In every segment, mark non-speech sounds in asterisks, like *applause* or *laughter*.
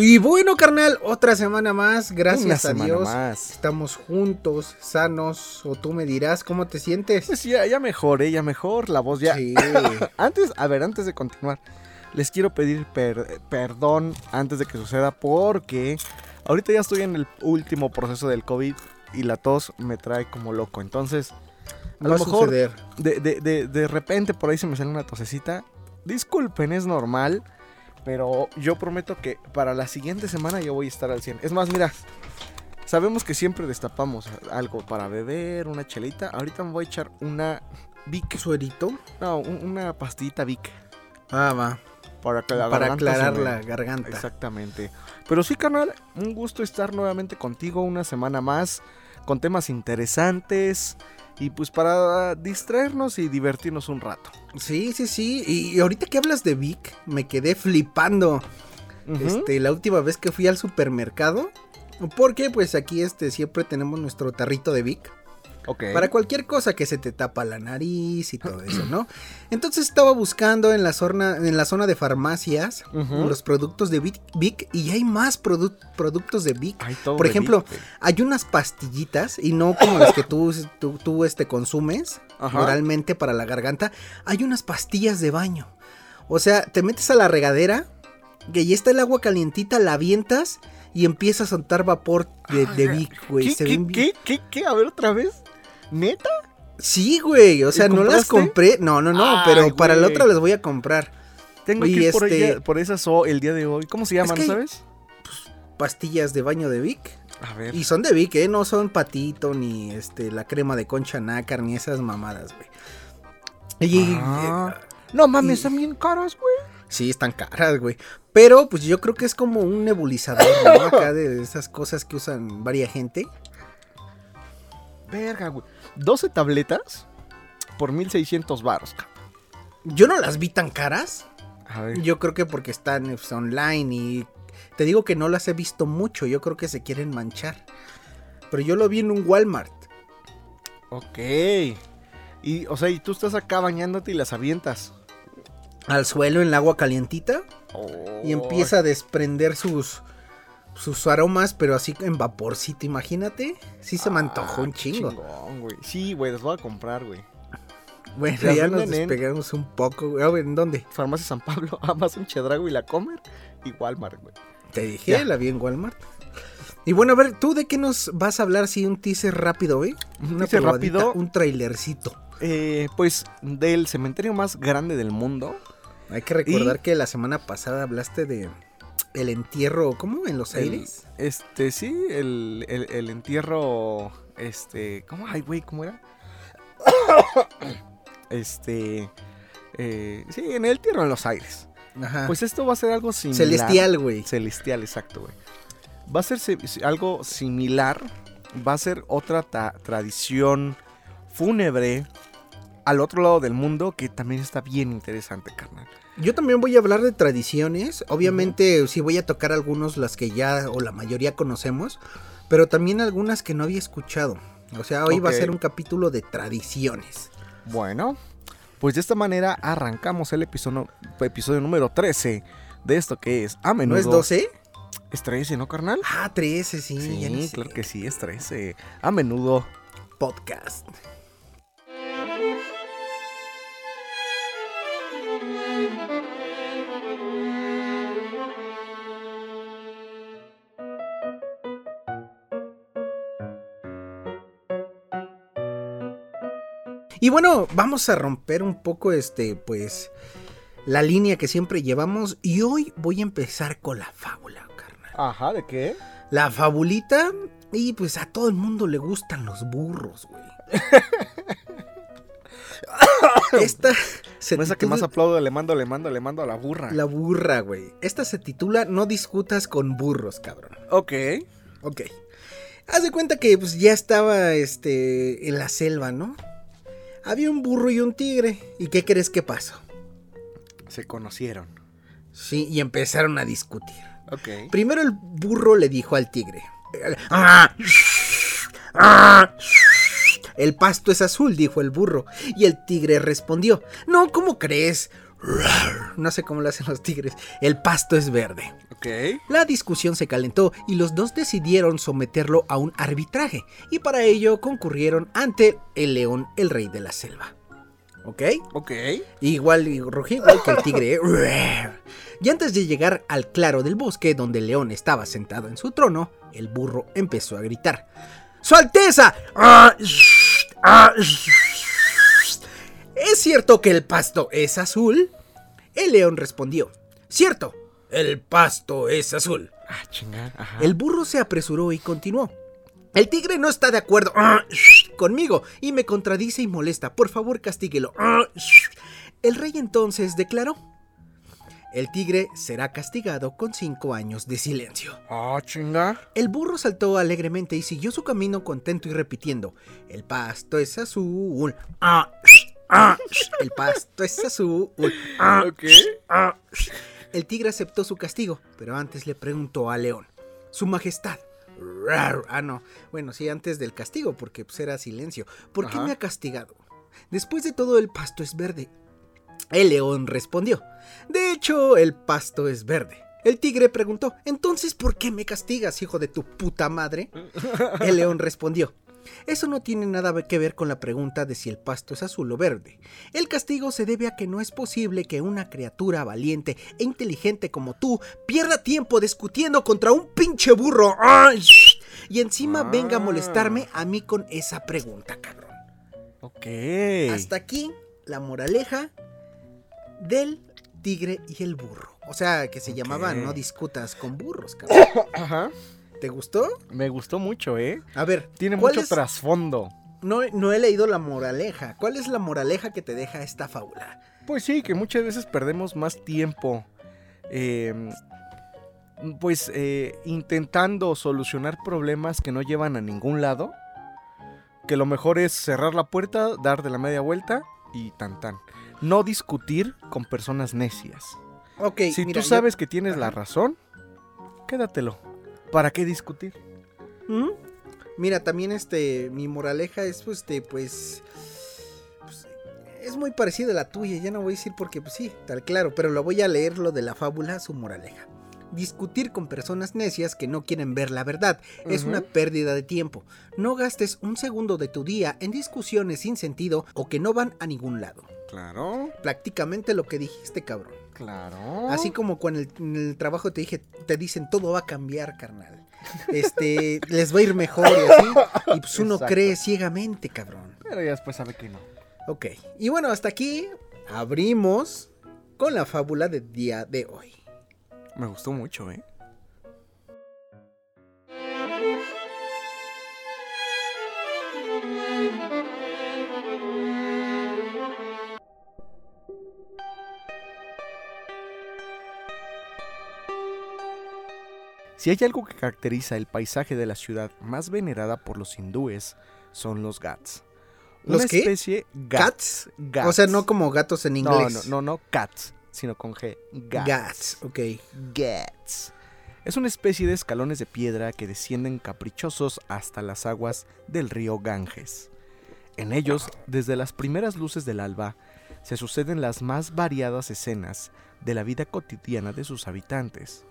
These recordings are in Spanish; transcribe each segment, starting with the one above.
Y bueno, carnal, otra semana más. Gracias a Dios. Estamos juntos, sanos. O tú me dirás cómo te sientes. Pues ya, ya mejor, ya mejor. La voz ya. Sí. *coughs* antes, a ver, antes de continuar, les quiero pedir perdón antes de que suceda porque ahorita ya estoy en el último proceso del COVID y la tos me trae como loco. Entonces, a lo mejor de, de, de repente por ahí se me sale una tosecita. Disculpen, es normal. Pero yo prometo que para la siguiente semana yo voy a estar al 100. Es más, mira, sabemos que siempre destapamos algo para beber, una chelita. Ahorita me voy a echar una Vic. ¿Suerito? No, una pastillita Vic. Ah, va. Para, aclarar la garganta. Exactamente. Pero sí, canal, un gusto estar nuevamente contigo una semana más con temas interesantes y pues para distraernos y divertirnos un rato. Sí, sí, sí. Y ahorita que hablas de Vic, me quedé flipando. Este, la última vez que fui al supermercado. Porque pues aquí este siempre tenemos nuestro tarrito de Vic. Para cualquier cosa que se te tapa la nariz y todo eso, ¿no? Entonces estaba buscando en la zona, en la zona de farmacias los productos de Vic, y hay más productos de Vic. Por ejemplo, hay unas pastillitas y no como las que tú, tú, este, consumes oralmente para la garganta. Hay unas pastillas de baño. O sea, te metes a la regadera, que ya está el agua calientita, la avientas y empieza a soltar vapor de, Vic, güey. ¿Qué, ¿Qué, ¿Qué, ¿Qué? A ver otra vez. ¿Neta? Sí, güey. O sea, no las compré. No, no, no. pero para la otra las voy a comprar. Tengo que ir por, este por esas el día de hoy. ¿Cómo se llaman, sabes? Pues, pastillas de baño de Vic. A ver. Y son de Vic, ¿eh? No son patito, ni este, la crema de concha nácar, ni esas mamadas, güey. Y, ah. no mames, están bien caras, güey. Sí, están caras, güey. Pero, pues yo creo que es como un nebulizador, ¿no? *laughs* Acá de esas cosas que usan varia gente. Verga, güey. 12 tabletas por 1600 baros, Yo no las vi tan caras. A ver. Yo creo que porque están pues, online y te digo que no las he visto mucho. Yo creo que se quieren manchar. Pero yo lo vi en un Walmart. Ok. Y, o sea, y tú estás acá bañándote y las avientas. Al suelo en el agua calientita. Y empieza a desprender sus, sus aromas, pero así en vaporcito, imagínate. Sí se me antojó un ah, chingo. sí, güey, los voy a comprar, güey. Bueno, ya, nos despegamos un poco, güey. ¿En dónde? Farmacia San Pablo, *laughs* Amazon Chedrago y La Comer y Walmart, güey. Te dije, la vi en Walmart. Y bueno, a ver, ¿tú de qué nos vas a hablar? Sí, un teaser rápido, güey. Un teaser rápido. Un trailercito. Eh, pues del cementerio más grande del mundo. Hay que recordar que la semana pasada hablaste de el entierro, ¿cómo? ¿En los aires? este, sí, el, el, entierro, este, ¿cómo? Ay, güey, ¿cómo era? *coughs* este, eh, sí, en el entierro en los aires. Ajá. Pues esto va a ser algo similar. Celestial, güey. Celestial, exacto, güey. Va a ser algo similar, va a ser otra tradición fúnebre al otro lado del mundo que también está bien interesante, carnal. Yo también voy a hablar de tradiciones. Obviamente, sí voy a tocar algunos, las que ya o la mayoría conocemos, pero también algunas que no había escuchado. O sea, hoy va a ser un capítulo de tradiciones. Bueno, pues de esta manera arrancamos el episodio, episodio número 13 de esto que es a menudo. ¿No es 12? Es 13, ¿no, carnal? Ah, 13, sí. Sí, claro que sí, es 13. A menudo. Podcast. Y bueno, vamos a romper un poco este, pues, la línea que siempre llevamos. Y hoy voy a empezar con la fábula, carnal. Ajá, ¿de qué? La fabulita. Y pues a todo el mundo le gustan los burros, güey. *coughs* Esta se Esa que más aplaudo, le mando, le mando, le mando a la burra. La burra, güey. Esta se titula No discutas con burros, cabrón. Ok. Ok. Haz de cuenta que pues ya estaba este en la selva, ¿no? Había un burro y un tigre. ¿Y qué crees que pasó? Se conocieron. Sí, y empezaron a discutir. Ok. Primero el burro le dijo al tigre. El pasto es azul, dijo el burro. Y el tigre respondió. No, ¿cómo crees? No sé cómo lo hacen los tigres. El pasto es verde. Ok. La discusión se calentó y los dos decidieron someterlo a un arbitraje. Y para ello concurrieron ante el león, el rey de la selva. ¿Ok? Ok. Igual, rugí igual que el tigre. ¿eh? Y antes de llegar al claro del bosque donde el león estaba sentado en su trono, el burro empezó a gritar. ¡Su Alteza! ¿Es cierto que el pasto es azul? El león respondió. Cierto, el pasto es azul. Ah, chingada. Ajá. El burro se apresuró y continuó. El tigre no está de acuerdo conmigo y me contradice y molesta. Por favor, castíguelo. El rey entonces declaró. El tigre será castigado con cinco años de silencio. Ah, chinga. El burro saltó alegremente y siguió su camino contento y repitiendo: El pasto es azul. Ah, ah, el pasto es azul. Ah, ah. El tigre aceptó su castigo, pero antes le preguntó al león: Su majestad. Ah, no. Bueno, sí, antes del castigo, porque pues, era silencio. ¿Por qué Ajá. me ha castigado? Después de todo, el pasto es verde. El león respondió: De hecho, el pasto es verde. El tigre preguntó: Entonces, ¿por qué me castigas, hijo de tu puta madre? El león respondió: Eso no tiene nada que ver con la pregunta de si el pasto es azul o verde. El castigo se debe a que no es posible que una criatura valiente e inteligente como tú pierda tiempo discutiendo contra un pinche burro. ¡Ay! Y encima venga a molestarme a mí con esa pregunta, cabrón. Ok. Hasta aquí la moraleja del tigre y el burro. O sea, que se llamaba No discutas con burros, cabrón. *coughs* Ajá. ¿Te gustó? Me gustó mucho, ¿eh? A ver, Tiene ¿cuál mucho es- trasfondo. No, no he leído la moraleja. ¿Cuál es la moraleja que te deja esta fábula? Pues sí, que muchas veces perdemos más tiempo. eh, pues eh, intentando solucionar problemas que no llevan a ningún lado. Que lo mejor es cerrar la puerta, dar de la media vuelta y tan tan. No discutir con personas necias. Ok, si mira, tú yo- sabes que tienes la razón, quédatelo. ¿Para qué discutir? ¿Mm? Mira, también este, mi moraleja es, pues, este, pues, pues, es muy parecida a la tuya. Ya no voy a decir porque, pues sí, tal claro, pero lo voy a leer lo de la fábula, su moraleja. Discutir con personas necias que no quieren ver la verdad es una pérdida de tiempo. No gastes un segundo de tu día en discusiones sin sentido o que no van a ningún lado. Claro, Prácticamente lo que dijiste, cabrón. Claro. Así como cuando el- en el trabajo te dije, te dicen todo va a cambiar, carnal. Este, *laughs* les va a ir mejor y así. Y pues uno Exacto. cree ciegamente, cabrón. Pero ya después sabe que no. Ok. Y bueno, hasta aquí abrimos con la fábula del día de hoy. Me gustó mucho, ¿eh? Si hay algo que caracteriza el paisaje de la ciudad más venerada por los hindúes, son los Ghats. ¿Los Una qué? especie Cats. Ghats. O sea, no como gatos en No, inglés. no, no, no cats, sino con G. Ghats. Gats, ok. Ghats. Es una especie de escalones de piedra que descienden caprichosos hasta las aguas del río Ganges. En ellos, desde las primeras luces del alba, se suceden las más variadas escenas de la vida cotidiana de sus habitantes.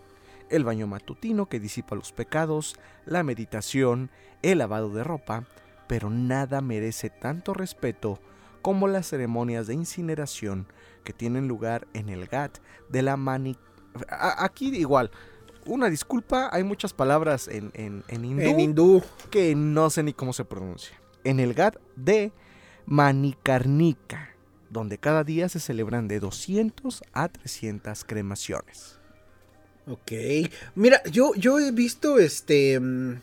El baño matutino que disipa los pecados, la meditación, el lavado de ropa, pero nada merece tanto respeto como las ceremonias de incineración que tienen lugar en el Ghat de la Mani... Aquí igual, una disculpa, hay muchas palabras en, en, en hindú En hindú. que no sé ni cómo se pronuncia. En el Ghat de Manikarnika, donde cada día se celebran de 200 a 300 cremaciones. Ok. Mira, yo, yo he visto este. mm,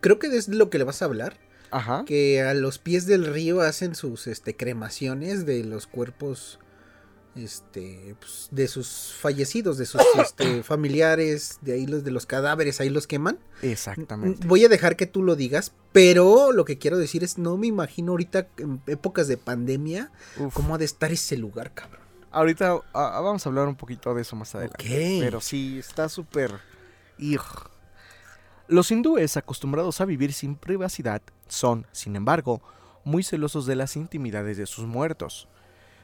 Creo que es lo que le vas a hablar. Ajá. que a los pies del río hacen sus este cremaciones de los cuerpos este pues, de sus fallecidos, de sus *coughs* este, familiares, de ahí los de los cadáveres, ahí los queman. Exactamente. Voy a dejar que tú lo digas, pero lo que quiero decir es no me imagino ahorita en épocas de pandemia Uf. cómo ha de estar ese lugar, cabrón. Ahorita ah, ah, vamos a hablar un poquito de eso más adelante. Pero sí, está súper... Los hindúes acostumbrados a vivir sin privacidad son, sin embargo, muy celosos de las intimidades de sus muertos.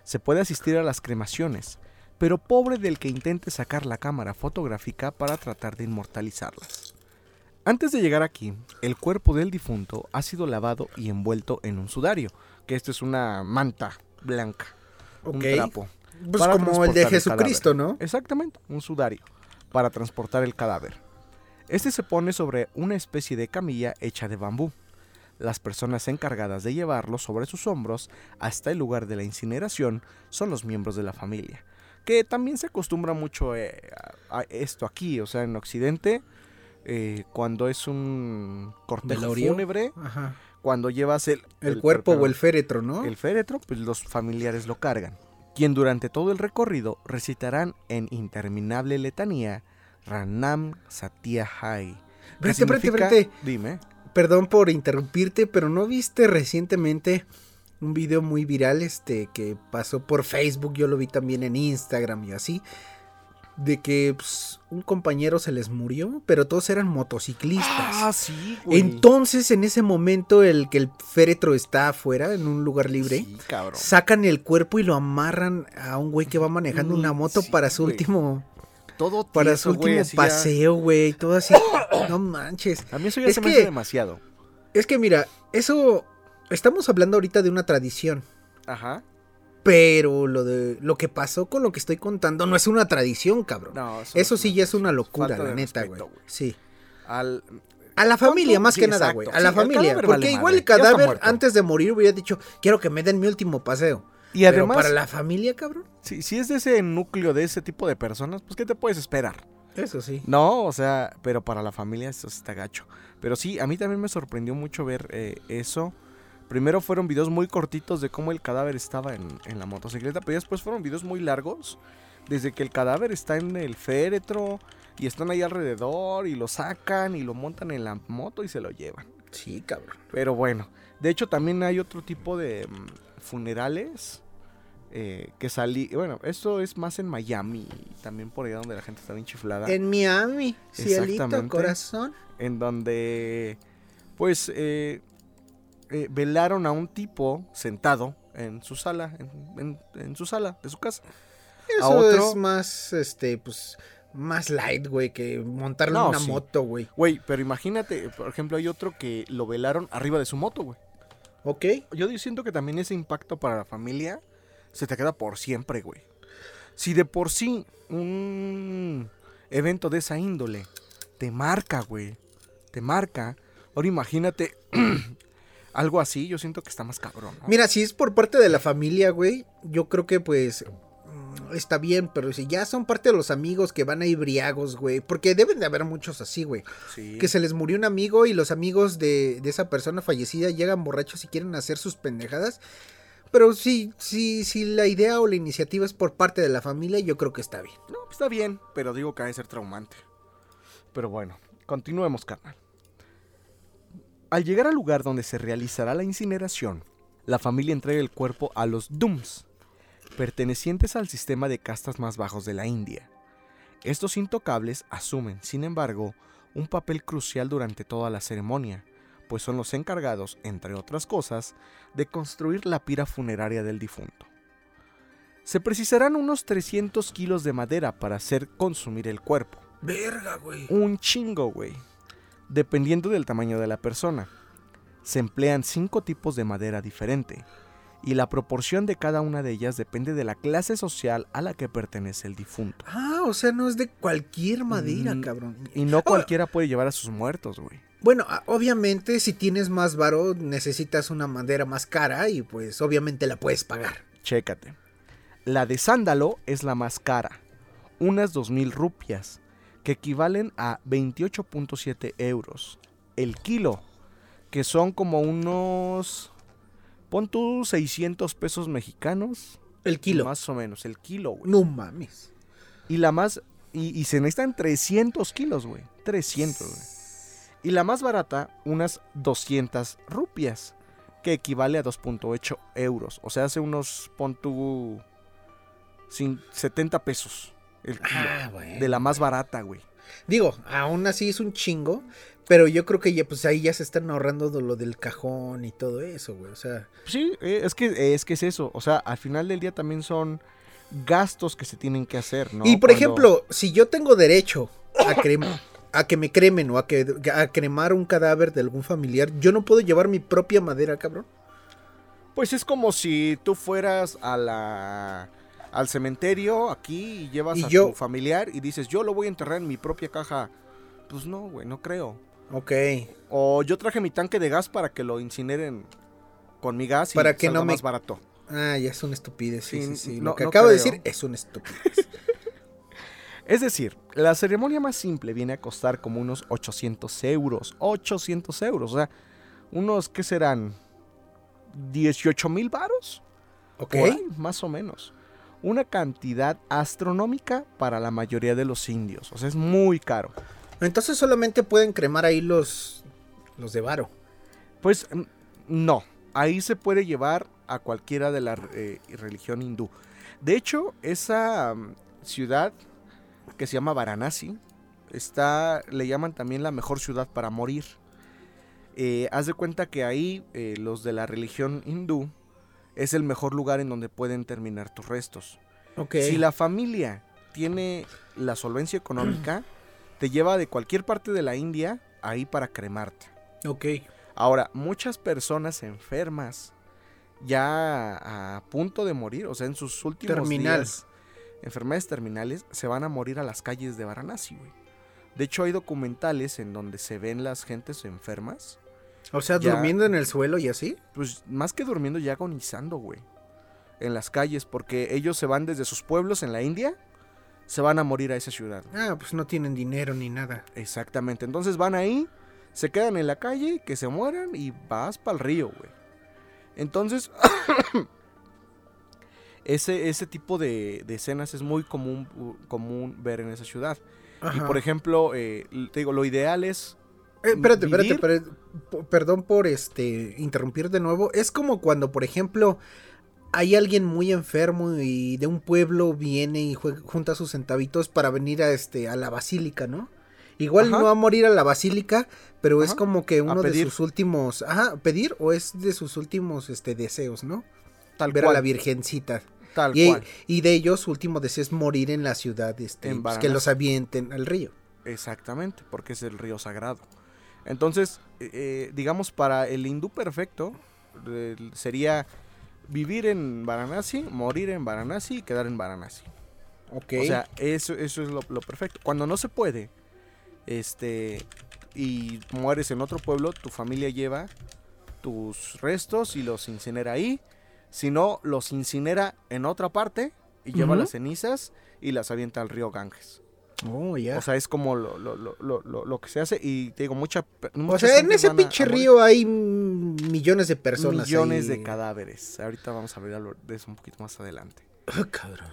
Se puede asistir a las cremaciones, pero pobre del que intente sacar la cámara fotográfica para tratar de inmortalizarlas. Antes de llegar aquí, el cuerpo del difunto ha sido lavado y envuelto en un sudario, que esto es una manta blanca, un trapo. Pues como el de Jesucristo, ¿no? Exactamente, un sudario para transportar el cadáver. Este se pone sobre una especie de camilla hecha de bambú. Las personas encargadas de llevarlo sobre sus hombros hasta el lugar de la incineración son los miembros de la familia, que también se acostumbra mucho eh, a esto aquí, o sea, en Occidente eh, cuando es un cortejo fúnebre, cuando llevas el, el, cuerpo o el féretro, ¿no? El féretro, pues los familiares lo cargan, quien durante todo el recorrido recitarán en interminable letanía Ranam Satya Hai. Espérate, espérate. Dime. Perdón por interrumpirte, pero ¿no viste recientemente un video muy viral este que pasó por Facebook? Yo lo vi también en Instagram y así de que pues, un compañero se les murió, pero todos eran motociclistas. Ah, sí, güey. Entonces, en ese momento, el que el féretro está afuera, en un lugar libre, sacan el cuerpo y lo amarran a un güey que va manejando una moto para su último. Todo para su último paseo, güey. Todo así. *coughs* no manches. A mí eso ya se me hace demasiado. Es que mira, eso. Estamos hablando ahorita de una tradición. Ajá. Pero lo de lo que pasó con lo que estoy contando no es una tradición, cabrón. eso, sí ya es una locura, la neta, güey. Sí. Al, a la familia, más que nada, güey. A la familia. Porque igual el cadáver, antes de morir, hubiera dicho, quiero que me den mi último paseo. Y además. para la familia, cabrón. Sí, si es de ese núcleo, de ese tipo de personas, pues, ¿qué te puedes esperar? Eso sí. No, o sea, pero para la familia eso está gacho. Pero sí, a mí también me sorprendió mucho ver eh, eso. Primero fueron videos muy cortitos de cómo el cadáver estaba en, la motocicleta, pero después fueron videos muy largos, desde que el cadáver está en el féretro y están ahí alrededor y lo sacan y lo montan en la moto y se lo llevan. Sí, cabrón. Pero bueno, de hecho también hay otro tipo de mm, funerales eh, que salí, bueno, eso es más en Miami, también por allá donde la gente está bien chiflada. En Miami, cielito, corazón. En donde, pues, eh, eh, velaron a un tipo sentado en su sala, en, su sala de su casa. Eso es más, este, pues, más light, güey, que montarle una moto, güey. Güey, pero imagínate, por ejemplo, hay otro que lo velaron arriba de su moto, güey. Ok. Yo siento que también ese impacto para la familia se te queda por siempre, güey. Si de por sí un evento de esa índole te marca, güey, te marca, ahora imagínate *clears throat* algo así, yo siento que está más cabrón. Mira, si es por parte de la familia, güey, yo creo que pues mm, está bien, pero si ya son parte de los amigos que van a ir briagos, güey, porque deben de haber muchos así, güey. Que se les murió un amigo y los amigos de, esa persona fallecida llegan borrachos y quieren hacer sus pendejadas. Pero si, si, si la idea o la iniciativa es por parte de la familia, yo creo que está bien. No, pues está bien, pero digo que ha de ser traumante. Pero bueno, continuemos, carnal. Al llegar al lugar donde se realizará la incineración, la familia entrega el cuerpo a los Dums, pertenecientes al sistema de castas más bajos de la India. Estos intocables asumen, sin embargo, un papel crucial durante toda la ceremonia, pues son los encargados, entre otras cosas, de construir la pira funeraria del difunto. Se precisarán unos 300 kilos de madera para hacer consumir el cuerpo. Verga, güey. Un chingo, güey dependiendo del tamaño de la persona. Se emplean cinco tipos de madera diferente, y la proporción de cada una de ellas depende de la clase social a la que pertenece el difunto. Ah, o sea, no es de cualquier madera, mm, cabrón. Y no *laughs* cualquiera puede llevar a sus muertos, güey. Bueno, obviamente si tienes más varo necesitas una madera más cara y pues obviamente la puedes pagar. Chécate. La de sándalo es la más cara, unas dos mil rupias, que equivalen a 28.7 euros el kilo, que son como unos, pon tú 600 pesos mexicanos. El kilo. Más o menos, el kilo, güey. No mames. Y la más, y, se necesitan 300 kilos, güey. 300, güey. Y la más barata, unas 200 rupias, que equivale a 2.8 euros. O sea, hace unos, pon tú, 70 pesos. El ah, De la más barata, güey. Digo, aún así es un chingo, pero yo creo que ya, pues ahí ya se están ahorrando de lo del cajón y todo eso, güey. O sea. Sí, eh, es que, es que es eso. O sea, al final del día también son gastos que se tienen que hacer, ¿no? Y por ejemplo, si yo tengo derecho a, a que me cremen o a, que, a cremar un cadáver de algún familiar, ¿yo no puedo llevar mi propia madera, cabrón? Pues es como si tú fueras a la al cementerio aquí y llevas a tu familiar y dices, yo lo voy a enterrar en mi propia caja. Pues no, güey, no creo. Ok. O yo traje mi tanque de gas para que lo incineren con mi gas y para que no más barato. Ah, ya es una estupidez. Sí, sí, sí. lo que acabo de decir es una estupidez. *laughs* es decir, la ceremonia más simple viene a costar como unos 800 euros. 800 euros. O sea, unos, ¿qué serán? 18 mil varos. Ok. más o menos. Una cantidad astronómica para la mayoría de los indios. O sea, es muy caro. Entonces solamente pueden cremar ahí los, los de varo. Pues mm, no. Ahí se puede llevar a cualquiera de la eh, religión hindú. De hecho, esa mm, ciudad que se llama Varanasi, está, le llaman también la mejor ciudad para morir. Eh, haz de cuenta que ahí eh, los de la religión hindú es el mejor lugar en donde pueden terminar tus restos. Si la familia tiene la solvencia económica, *clears throat* te lleva de cualquier parte de la India ahí para cremarte. Ok. Ahora, muchas personas enfermas ya a punto de morir, o sea, en sus últimos días, enfermedades terminales, se van a morir a las calles de Varanasi, güey. De hecho, hay documentales en donde se ven las gentes enfermas. O sea, durmiendo en el suelo y así. Pues más que durmiendo, ya agonizando, güey. En las calles, porque ellos se van desde sus pueblos en la India, se van a morir a esa ciudad. Ah, pues no tienen dinero ni nada. Exactamente. Entonces van ahí, se quedan en la calle, que se mueran y vas para el río, güey. Entonces, *coughs* ese, ese tipo de, escenas es muy común, común ver en esa ciudad. Y por ejemplo, eh, te digo, lo ideal es. Eh, espérate, espérate, perdón por este interrumpir de nuevo. Es como cuando, por ejemplo, hay alguien muy enfermo y de un pueblo viene y junta sus centavitos para venir a este a la basílica, ¿no? Igual no va a morir a la basílica, pero es como que uno de sus últimos, ajá, pedir o es de sus últimos este deseos, ¿no? Tal Ver a la virgencita. Tal y, cual. Y de ellos su último deseo es morir en la ciudad, este, pues, que los avienten al río. Exactamente, porque es el río sagrado. Entonces, eh, eh, digamos, para el hindú perfecto, sería vivir en Varanasi, morir en Varanasi y quedar en Varanasi. Ok. O sea, eso, eso es lo, lo perfecto. Cuando no se puede, este, y mueres en otro pueblo, tu familia lleva tus restos y los incinera ahí. Si no, los incinera en otra parte y lleva las cenizas y las avienta al río Ganges. Oh, ya. O sea, es como lo, lo, lo, lo, que se hace y te digo, mucha... o sea, en ese pinche río hay millones de personas. Millones de cadáveres. Ahorita vamos a hablar de eso un poquito más adelante. Ah, cabrón.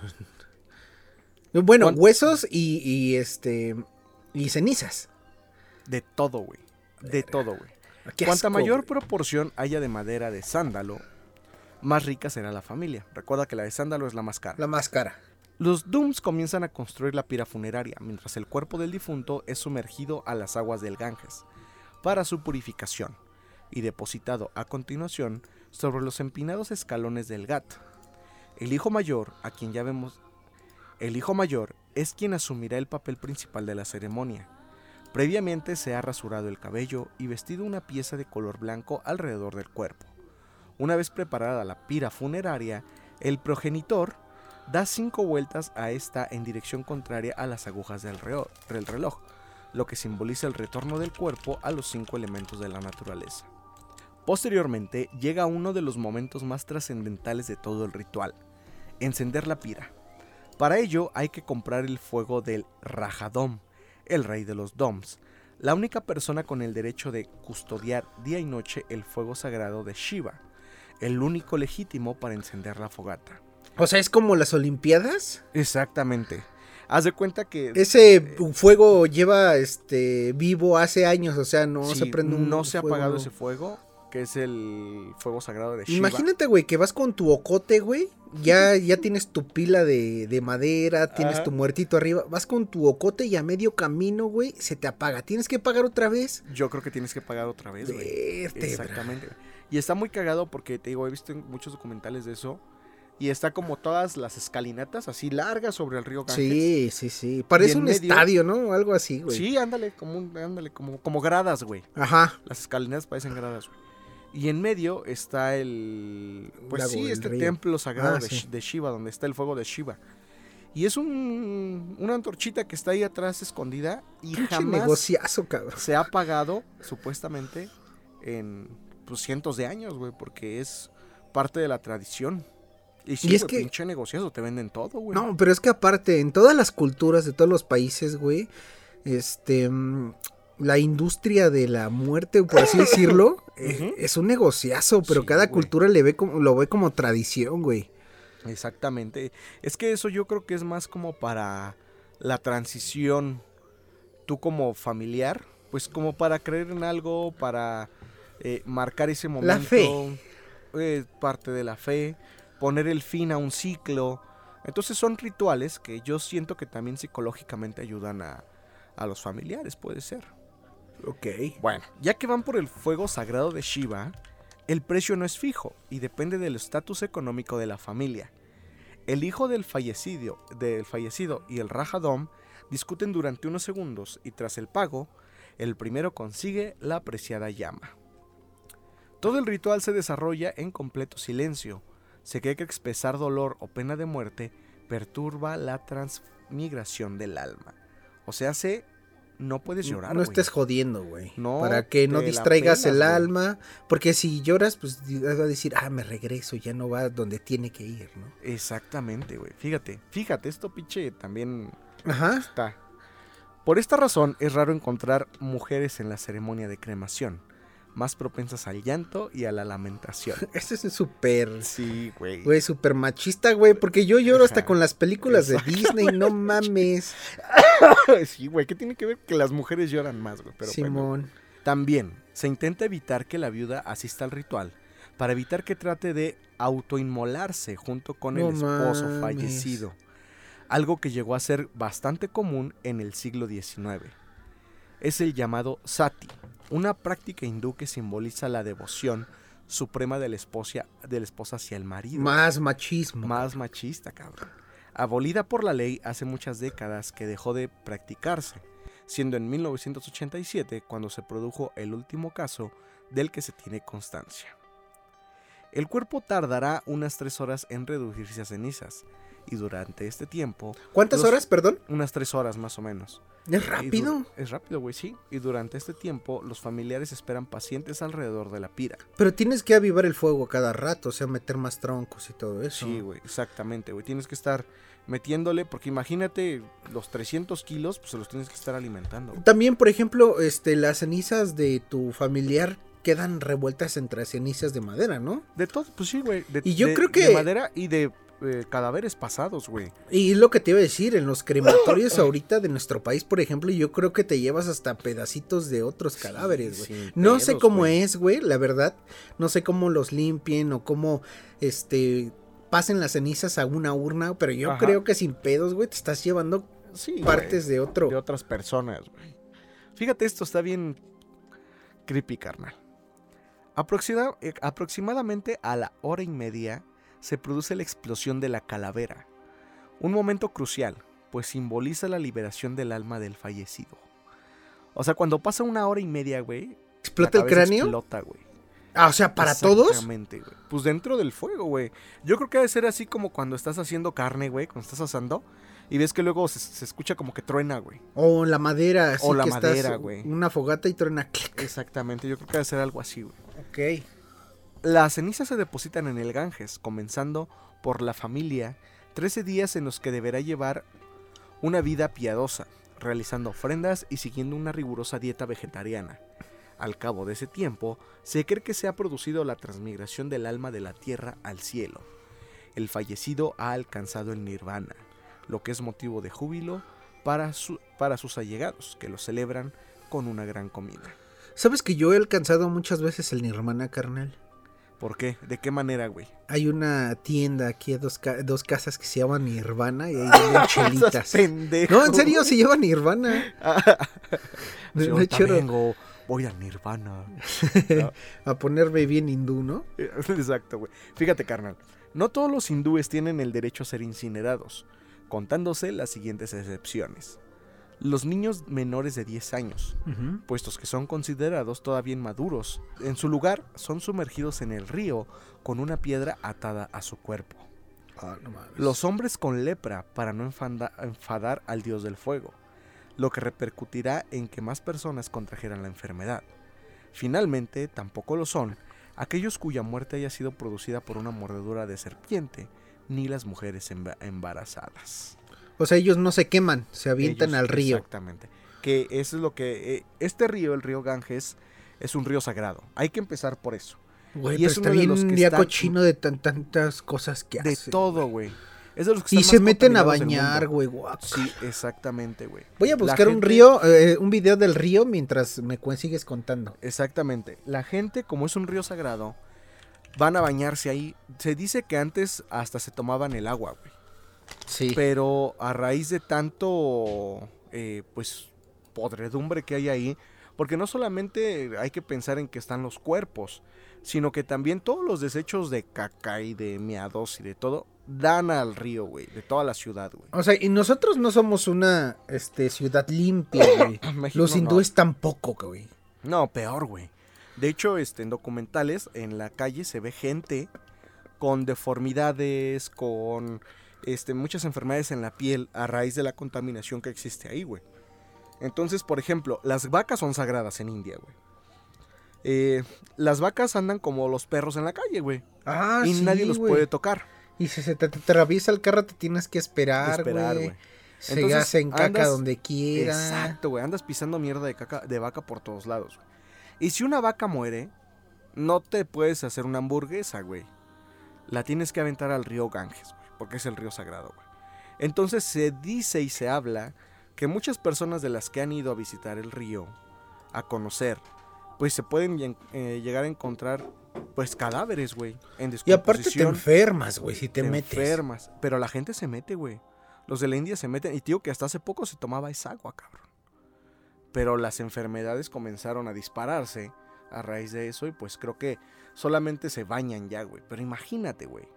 Bueno, huesos y, y, este y cenizas. De todo, güey. De todo, güey. Cuanta mayor proporción haya de madera de sándalo, más rica será la familia. Recuerda que la de sándalo es la más cara. La más cara. Los Dooms comienzan a construir la pira funeraria, mientras el cuerpo del difunto es sumergido a las aguas del Ganges para su purificación y depositado a continuación sobre los empinados escalones del Gat. El hijo mayor, a quien ya vemos, el hijo mayor es quien asumirá el papel principal de la ceremonia. Previamente se ha rasurado el cabello y vestido una pieza de color blanco alrededor del cuerpo. Una vez preparada la pira funeraria, el progenitor da cinco vueltas a esta en dirección contraria a las agujas del reloj, lo que simboliza el retorno del cuerpo a los cinco elementos de la naturaleza. Posteriormente llega uno de los momentos más trascendentales de todo el ritual, encender la pira. Para ello hay que comprar el fuego del Rajadom, el rey de los Doms, la única persona con el derecho de custodiar día y noche el fuego sagrado de Shiva, el único legítimo para encender la fogata. O sea, es como las Olimpiadas. Exactamente. Haz de cuenta que ese eh, fuego lleva este vivo hace años, o sea, no se prende un No se ha apagado ese fuego, que es el fuego sagrado de Shiva. Imagínate, güey, que vas con tu ocote, güey, ya, *laughs* ya tienes tu pila de, de madera, tienes tu muertito arriba, vas con tu ocote y a medio camino, güey, se te apaga. ¿Tienes que pagar otra vez? Yo creo que tienes que pagar otra vez, güey. Exactamente. Y está muy cagado porque, te digo, he visto muchos documentales de eso, y está como todas las escalinatas así largas sobre el río Ganges. Sí, sí, sí. Parece un estadio, ¿no? Algo así, güey. Sí, ándale, como un, ándale, como, como gradas, güey. Ajá. Las escalinatas parecen gradas, güey. Y en medio está el. Pues sí, este templo sagrado ah, de, Shiva, donde está el fuego de Shiva. Y es un, una antorchita que está ahí atrás escondida y jamás negociazo, cabrón. se ha apagado, supuestamente, en pues, cientos de años, güey, porque es parte de la tradición. Y sí, es que pinche negociazo, te venden todo, güey. No, pero es que aparte, en todas las culturas de todos los países, güey, este, mm, la industria de la muerte, por así *laughs* decirlo, eh, es un negociazo, pero cada cultura le ve como, lo ve como tradición, güey. Exactamente. Es que eso yo creo que es más como para la transición, tú como familiar, pues como para creer en algo, para eh, marcar ese momento. La fe. Eh, parte de la fe, poner el fin a un ciclo. Entonces son rituales que yo siento que también psicológicamente ayudan a, a los familiares, puede ser. Ok. Bueno, ya que van por el fuego sagrado de Shiva, el precio no es fijo y depende del estatus económico de la familia. El hijo del fallecido, del fallecido y el Rajadom discuten durante unos segundos y tras el pago, el primero consigue la apreciada llama. Todo el ritual se desarrolla en completo silencio. Se cree que expresar dolor o pena de muerte perturba la transmigración del alma. O sea, se no puedes llorar. No, estés jodiendo, güey. No. Para que no distraigas el alma. Porque si lloras, pues va a decir, ah, me regreso, ya no va donde tiene que ir, ¿no? Exactamente, güey. Fíjate, fíjate, esto pinche también Ajá. está. Por esta razón es raro encontrar mujeres en la ceremonia de cremación más propensas al llanto y a la lamentación. *laughs* Eso es súper. Sí, güey. Güey, súper machista, güey. Porque yo lloro hasta con las películas de Disney, no *laughs* mames. *laughs* sí, güey. ¿Qué tiene que ver que las mujeres lloran más, güey? Pero Simón. También se intenta evitar que la viuda asista al ritual para evitar que trate de autoinmolarse junto con el esposo fallecido. Algo que llegó a ser bastante común en el siglo XIX. Es el llamado sati, una práctica hindú que simboliza la devoción suprema de la, esposa, de la esposa hacia el marido. Más machismo. Más machista, cabrón. Abolida por la ley hace muchas décadas que dejó de practicarse, siendo en 1987 cuando se produjo el último caso del que se tiene constancia. El cuerpo tardará unas tres horas en reducirse a cenizas, y durante este tiempo... ¿Cuántas horas, perdón? Unas tres horas más o menos. ¿Es rápido? Es rápido, güey, sí. Y durante este tiempo los familiares esperan pacientes alrededor de la pira. Pero tienes que avivar el fuego cada rato, o sea, meter más troncos y todo eso. Sí, güey, exactamente, güey. Tienes que estar metiéndole, porque imagínate los 300 kilos, pues se los tienes que estar alimentando. También, por ejemplo, este, las cenizas de tu familiar quedan revueltas entre cenizas de madera, ¿no? De todo, pues sí, güey. y yo creo que... De madera y de eh, cadáveres pasados, güey. Y lo que te iba a decir, en los crematorios *coughs* ahorita de nuestro país, por ejemplo, yo creo que te llevas hasta pedacitos de otros cadáveres, güey. no sé cómo es, güey, la verdad. No sé cómo los limpien o cómo, este, pasen las cenizas a una urna, pero yo creo que sin pedos, güey, te estás llevando partes de otro. De otras personas, güey. Fíjate, esto está bien creepy, carnal. Eh, aproximadamente a la hora y media se produce la explosión de la calavera, un momento crucial, pues simboliza la liberación del alma del fallecido. O sea, cuando pasa una hora y media, güey. ¿Explota el cráneo? Explota, güey. Ah, o sea, ¿para todos? Exactamente, güey. Pues dentro del fuego, güey. Yo creo que debe ser así como cuando estás haciendo carne, güey, cuando estás asando. Y ves que luego se, escucha como que truena, güey. O la madera, así O la madera, güey. Una fogata y truena. Exactamente, yo creo que debe ser algo así, güey. Ok. Las cenizas se depositan en el Ganges, comenzando por la familia, 13 días en los que deberá llevar una vida piadosa, realizando ofrendas y siguiendo una rigurosa dieta vegetariana. Al cabo de ese tiempo, se cree que se ha producido la transmigración del alma de la tierra al cielo. El fallecido ha alcanzado el nirvana, lo que es motivo de júbilo para, sus allegados, que lo celebran con una gran comida. ¿Sabes que yo he alcanzado muchas veces el nirvana, carnal? ¿Por qué? ¿De qué manera, güey? Hay una tienda aquí dos, dos casas que se llaman Nirvana y ahí *laughs* venden chelitas. no, en serio, se llama Nirvana. *laughs* Yo tengo voy a Nirvana. *laughs* a ponerme bien hindú, ¿no? Exacto, güey. Fíjate, carnal. No todos los hindúes tienen el derecho a ser incinerados, contándose las siguientes excepciones. Los niños menores de 10 años, puestos que son considerados todavía inmaduros, en su lugar son sumergidos en el río con una piedra atada a su cuerpo. Ah, los hombres con lepra para no enfadar al dios del fuego, lo que repercutirá en que más personas contrajeran la enfermedad. Finalmente, tampoco lo son aquellos cuya muerte haya sido producida por una mordedura de serpiente, ni las mujeres embarazadas. O sea, ellos no se queman, se avientan al río. Exactamente. Que eso es lo que... Eh, este río, el río Ganges, es un río sagrado. Hay que empezar por eso. Güey, y es está bien un día cochino de tantas cosas que hace. De todo, güey. y se meten a bañar, güey, Sí, exactamente, güey. Voy a buscar un río, eh, un video del río mientras me sigues contando. Exactamente. La gente, como es un río sagrado, van a bañarse ahí. Se dice que antes hasta se tomaban el agua, güey. Sí. Pero a raíz de tanto, eh, pues, podredumbre que hay ahí, porque no solamente hay que pensar en que están los cuerpos, sino que también todos los desechos de caca y de miados y de todo dan al río, güey, de toda la ciudad, güey. O sea, y nosotros no somos una este, ciudad limpia, *coughs* güey. los hindúes tampoco, güey. No, peor, güey. De hecho, este, en documentales, en la calle se ve gente con deformidades, con este, muchas enfermedades en la piel a raíz de la contaminación que existe ahí, güey. Entonces, por ejemplo, las vacas son sagradas en India, güey. Eh, las vacas andan como los perros en la calle, güey. Ah, y nadie los puede tocar. Y si se te, atraviesa el carro, te tienes que esperar, güey. Se hacen caca donde quiera. Exacto, güey. Andas pisando mierda de caca de vaca por todos lados. Y si una vaca muere, no te puedes hacer una hamburguesa, güey. La tienes que aventar al río Ganges, güey, porque es el río sagrado, güey. Entonces se dice y se habla que muchas personas de las que han ido a visitar el río, a conocer, pues se pueden eh, llegar a encontrar pues cadáveres, güey, en Y aparte te enfermas, güey, si te, te metes. enfermas, pero la gente se mete, güey. Los de la India se meten y tío que hasta hace poco se tomaba esa agua, cabrón. Pero las enfermedades comenzaron a dispararse a raíz de eso y pues creo que solamente se bañan ya, güey. Pero imagínate, güey.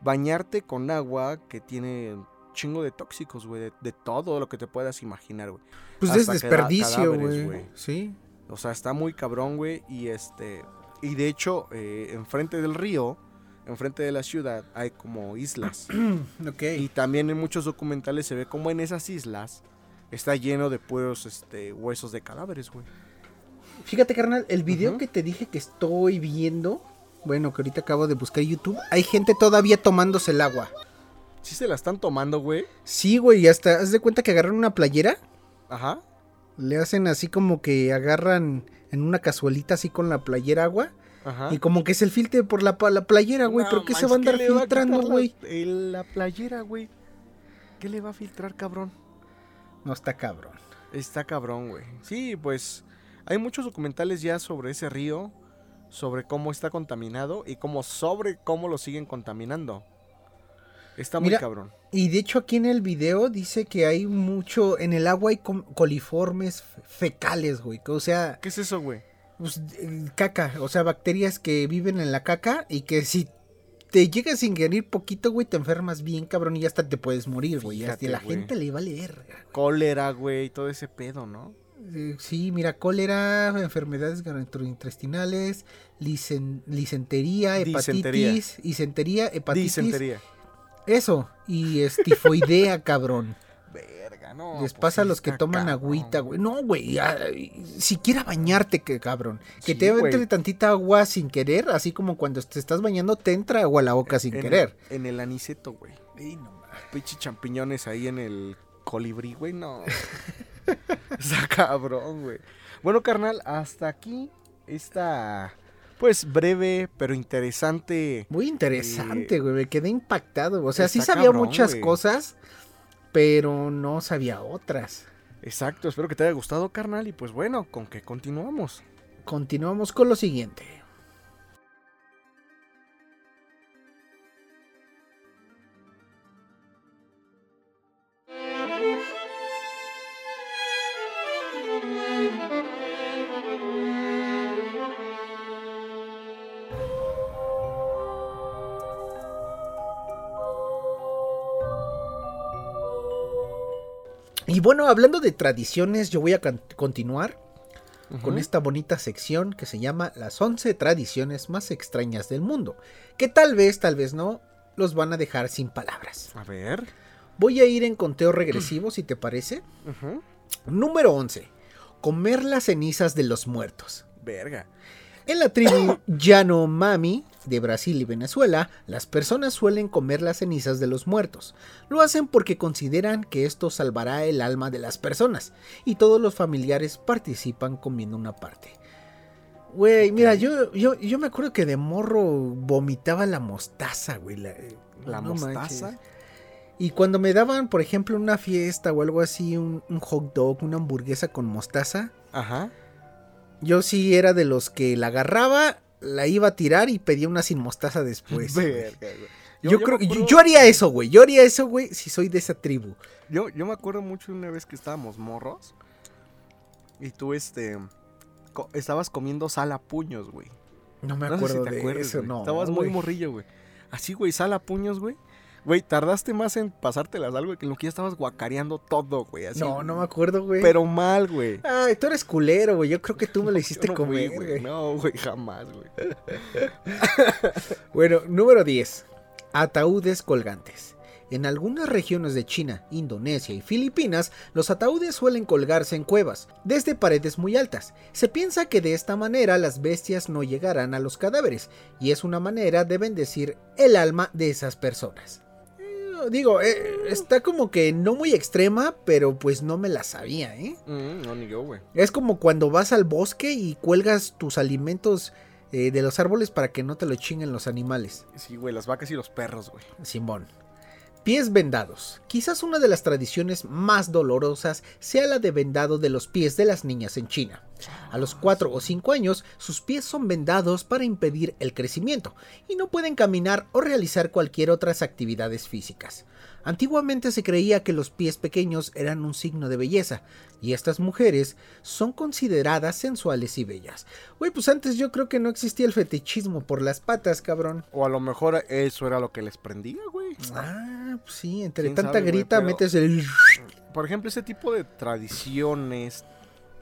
Bañarte con agua que tiene chingo de tóxicos, güey. De, todo lo que te puedas imaginar, güey. Pues es desperdicio, güey. Sí. O sea, está muy cabrón, güey. Y este. Y de hecho, eh, enfrente del río, enfrente de la ciudad, hay como islas. *clears throat* ok. Y también en muchos documentales se ve como en esas islas está lleno de puros este, huesos de cadáveres, güey. Fíjate, carnal, el video que te dije que estoy viendo, bueno, que ahorita acabo de buscar YouTube, hay gente todavía tomándose el agua. ¿Sí se la están tomando, güey? Sí, güey, y hasta, ¿haz de cuenta que agarran una playera? Ajá. Le hacen así como que agarran en una cazuelita así con la playera agua. Ajá. Y como que se el filtre por la, playera, güey. ¿Pero qué se va a andar filtrando, güey? La, la, playera, güey. ¿Qué le va a filtrar, cabrón? No está cabrón. Está cabrón, güey. Sí, pues hay muchos documentales ya sobre ese río, sobre cómo está contaminado y cómo sobre cómo lo siguen contaminando. Está muy cabrón. Y de hecho aquí en el video dice que hay mucho, en el agua hay coliformes fecales, güey. O sea... ¿Qué es eso, güey? Pues, caca, o sea, bacterias que viven en la caca y que si te llegas a ingerir poquito, güey, te enfermas bien, cabrón, y hasta te puedes morir, güey. a la gente le va a leer. Cólera, güey, todo ese pedo, ¿no? Eh, sí, mira, cólera, enfermedades gastrointestinales, licentería, hepatitis, disentería, hepatitis. Disentería. Eso, y estifoidea, *laughs* cabrón. Verga, no. Les pues pasa a los que toman agüita, güey. No, güey, siquiera bañarte, que cabrón. Que te entre tantita agua sin querer, así como cuando te estás bañando te entra agua a la boca sin querer. en el aniceto, güey. no, Pinche champiñones ahí en el colibrí, güey, no. *laughs* *laughs* Está cabrón, güey. Bueno, carnal, hasta aquí esta pues breve, pero interesante. Muy interesante, eh, güey. Me quedé impactado. O sea, sí sabía muchas cosas, pero no sabía otras. Exacto, espero que te haya gustado, carnal. Y pues bueno, ¿con qué continuamos? Continuamos con lo siguiente. Y bueno, hablando de tradiciones, yo voy a continuar con esta bonita sección que se llama Las 11 tradiciones más extrañas del mundo, que tal vez, tal vez no, los van a dejar sin palabras. A ver. Voy a ir en conteo regresivo, si te parece. Número 11. Comer las cenizas de los muertos. Verga. En la tribu Yanomami de Brasil y Venezuela, las personas suelen comer las cenizas de los muertos. Lo hacen porque consideran que esto salvará el alma de las personas y todos los familiares participan comiendo una parte. Güey, mira, yo, yo, yo me acuerdo que de morro vomitaba la mostaza, güey. La, mostaza. Y cuando me daban, por ejemplo, una fiesta o algo así, un, un hot dog, una hamburguesa con mostaza. Ajá yo sí era de los que la agarraba, la iba a tirar y pedía una sin mostaza después. *laughs* yo, creo, yo, haría eso, güey. Yo haría eso, güey, si soy de esa tribu. Yo, yo me acuerdo mucho una vez que estábamos morros. Y tú, este. estabas comiendo sal a puños, güey. No me acuerdo de eso, no. Estabas muy morrillo, güey. Así, güey, sal a puños, güey. Güey, tardaste más en pasártelas algo que lo que ya estabas guacareando todo, güey. no, no me acuerdo, güey. Pero mal, güey. Ay, tú eres culero, güey. Yo creo que tú me lo hiciste comer, güey. No, güey, jamás, güey. *laughs* bueno, número 10. Ataúdes colgantes. En algunas regiones de China, Indonesia y Filipinas, los ataúdes suelen colgarse en cuevas, desde paredes muy altas. Se piensa que de esta manera las bestias no llegarán a los cadáveres, y es una manera de bendecir el alma de esas personas digo, eh, está como que no muy extrema, pero pues no me la sabía, ¿eh? Mm, no, ni yo, güey. Es como cuando vas al bosque y cuelgas tus alimentos eh, de los árboles para que no te lo chinguen los animales. Sí, güey, las vacas y los perros, güey. Simón. Pies vendados. Quizás una de las tradiciones más dolorosas sea la de vendado de los pies de las niñas en China. A los 4 o 5 años, sus pies son vendados para impedir el crecimiento y no pueden caminar o realizar cualquier otras actividades físicas. Antiguamente se creía que los pies pequeños eran un signo de belleza, y estas mujeres son consideradas sensuales y bellas. Güey, pues antes yo creo que no existía el fetichismo por las patas, cabrón. O a lo mejor eso era lo que les prendía, güey. Ah, pues sí, entre tanta grita metes el... Por ejemplo, ese tipo de tradiciones,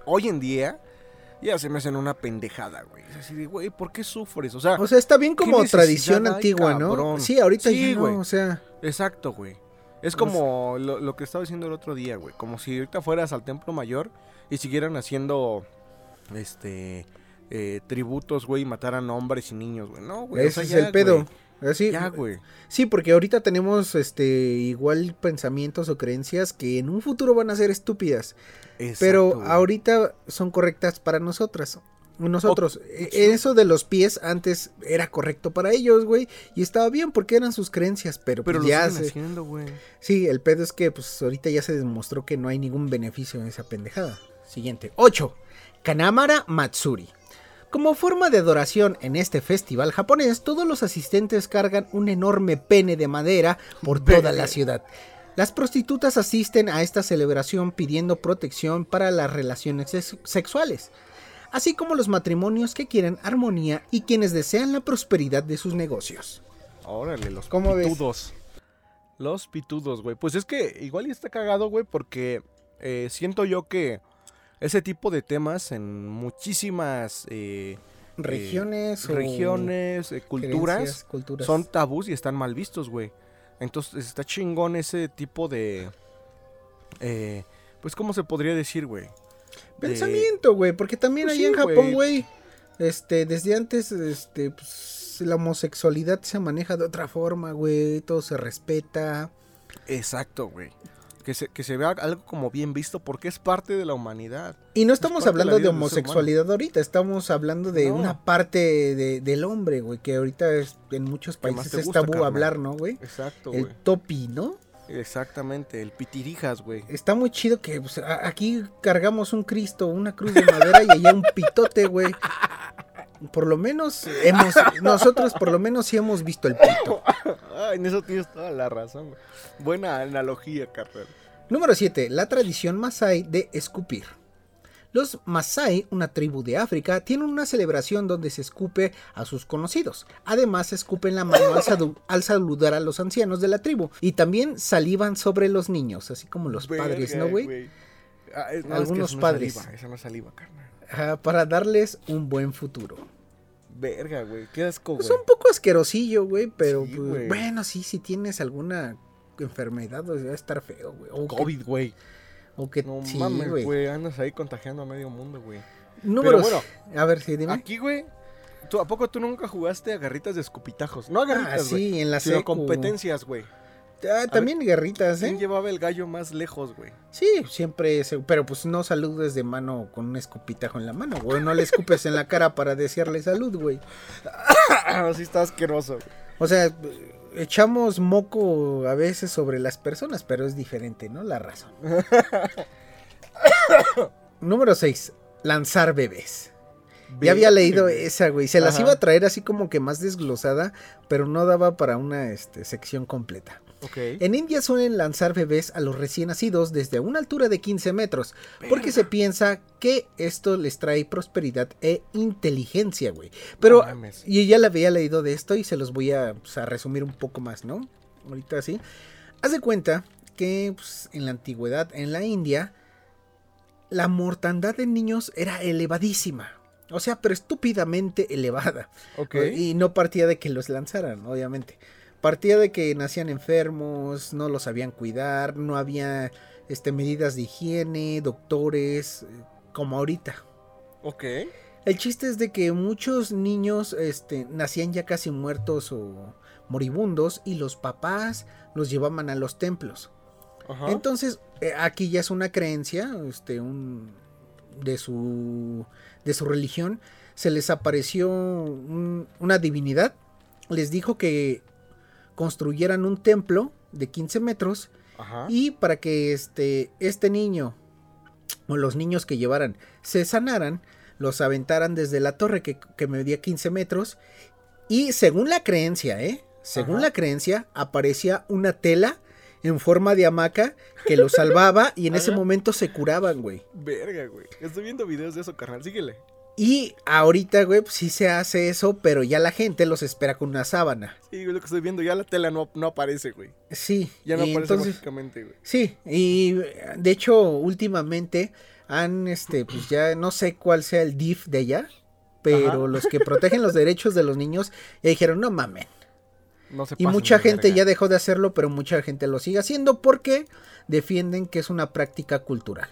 hoy en día, ya se me hacen una pendejada, güey. Es así de, güey, ¿por qué sufres? O sea, o sea está bien como tradición antigua, ¿no? Sí, ahorita sí, ya no, o sea. Exacto, güey. Es como lo, que estaba diciendo el otro día, güey. Como si ahorita fueras al templo mayor y siguieran haciendo este eh, tributos, güey, y mataran hombres y niños, güey. No, güey. Ese es el pedo. Así, ya, güey. Sí, porque ahorita tenemos este igual pensamientos o creencias que en un futuro van a ser estúpidas. pero ahorita son correctas para nosotras. Nosotros, e, eso de los pies antes era correcto para ellos, güey, y estaba bien porque eran sus creencias, pero, pero pues ya se... haciendo, güey. Sí, el pedo es que pues ahorita ya se demostró que no hay ningún beneficio en esa pendejada. Siguiente. 8. Kanamara Matsuri. Como forma de adoración en este festival japonés, todos los asistentes cargan un enorme pene de madera por toda la ciudad. Las prostitutas asisten a esta celebración pidiendo protección para las relaciones sexuales así como los matrimonios que quieren armonía y quienes desean la prosperidad de sus negocios. Órale, los pitudos. Los pitudos, güey. Pues es que igual está cagado, güey, porque eh, siento yo que ese tipo de temas en muchísimas eh, regiones, eh, regiones, culturas, culturas, son tabús y están mal vistos, güey. Entonces está chingón ese tipo de, pues cómo se podría decir, güey. Pensamiento, güey, porque también pues ahí en Japón, güey, este, desde antes, este, pues, la homosexualidad se maneja de otra forma, güey, todo se respeta. Exacto, güey. Que se, que se vea algo como bien visto porque es parte de la humanidad. Y no estamos hablando de, homosexualidad ahorita, estamos hablando de una parte del hombre, güey, que ahorita es, en muchos países es tabú hablar, ¿no, güey? Exacto, El topi, ¿no? Exactamente, el pitirijas, güey. Está muy chido que pues, aquí cargamos un Cristo, una cruz de madera y allá un pitote, güey. Por lo menos hemos, nosotros por lo menos sí hemos visto el pito. en eso tienes toda la razón, güey. Buena analogía, carnal. Número 7. La tradición masai de escupir. Los Masai, una tribu de África, tienen una celebración donde se escupe a sus conocidos. Además, escupen la mano al, saludar a los ancianos de la tribu. Y también salivan sobre los niños, así como los padres, ¿no, güey? Ah, Algunos padres. esa no saliva, carnal. para darles un buen futuro. Verga, güey, qué asco, pues güey. Es un poco asquerosillo, güey, pero pues, bueno, sí, si tienes alguna enfermedad, pues, debe estar feo, güey. COVID, güey. O que no mames, güey. Andas ahí contagiando a medio mundo, güey. Números. Pero bueno, a ver, sí, dime. Aquí, güey. ¿tú, ¿A poco tú nunca jugaste a garritas de escupitajos? No a garritas, ah, sí, en la sino competencias, güey. Ah, también guerritas, ¿eh? ¿Quién llevaba el gallo más lejos, güey? Sí, siempre, pero pues no saludes de mano con un escupitajo en la mano, güey. No le escupes en la cara para desearle salud, güey. *laughs* Así está asqueroso. O sea, echamos moco a veces sobre las personas, pero es diferente, ¿no? La razón. *coughs* Número 6. Lanzar bebés. Ya había leído esa, güey. Se las iba a traer así como que más desglosada, pero no daba para una este, sección completa. En India suelen lanzar bebés a los recién nacidos desde una altura de 15 metros, porque se piensa que esto les trae prosperidad e inteligencia, güey. Pero yo ya la había leído de esto y se los voy a, pues, resumir un poco más, ¿no? Ahorita sí. Haz de cuenta que pues, en la antigüedad, en la India, la mortandad de niños era elevadísima. O sea, pero estúpidamente elevada. Y no partía de que los lanzaran, obviamente. Partía de que nacían enfermos, no los sabían cuidar, no había este, medidas de higiene, doctores, como ahorita. Ok. El chiste es de que muchos niños este, nacían ya casi muertos o moribundos y los papás los llevaban a los templos. Entonces, eh, aquí ya es una creencia, este, un, de su, de su religión, se les apareció una divinidad, les dijo que construyeran un templo de 15 metros y para que este, este niño o los niños que llevaran se sanaran, los aventaran desde la torre que, que medía 15 metros y según la creencia, ¿eh? Según la creencia, aparecía una tela en forma de hamaca que los salvaba y en ese momento se curaban, güey. Verga, güey. Estoy viendo videos de eso, carnal. Síguele. Y ahorita, güey, pues sí se hace eso, pero ya la gente los espera con una sábana. Sí, lo que estoy viendo, ya la tela no, no aparece, güey. Sí. Ya no aparece lógicamente, güey. Sí, y de hecho, últimamente han, este, pues ya no sé cuál sea el DIF de allá, pero los que protegen los derechos de los niños ya dijeron, no mamen. No se y mucha gente ya dejó de hacerlo, pero mucha gente lo sigue haciendo porque defienden que es una práctica cultural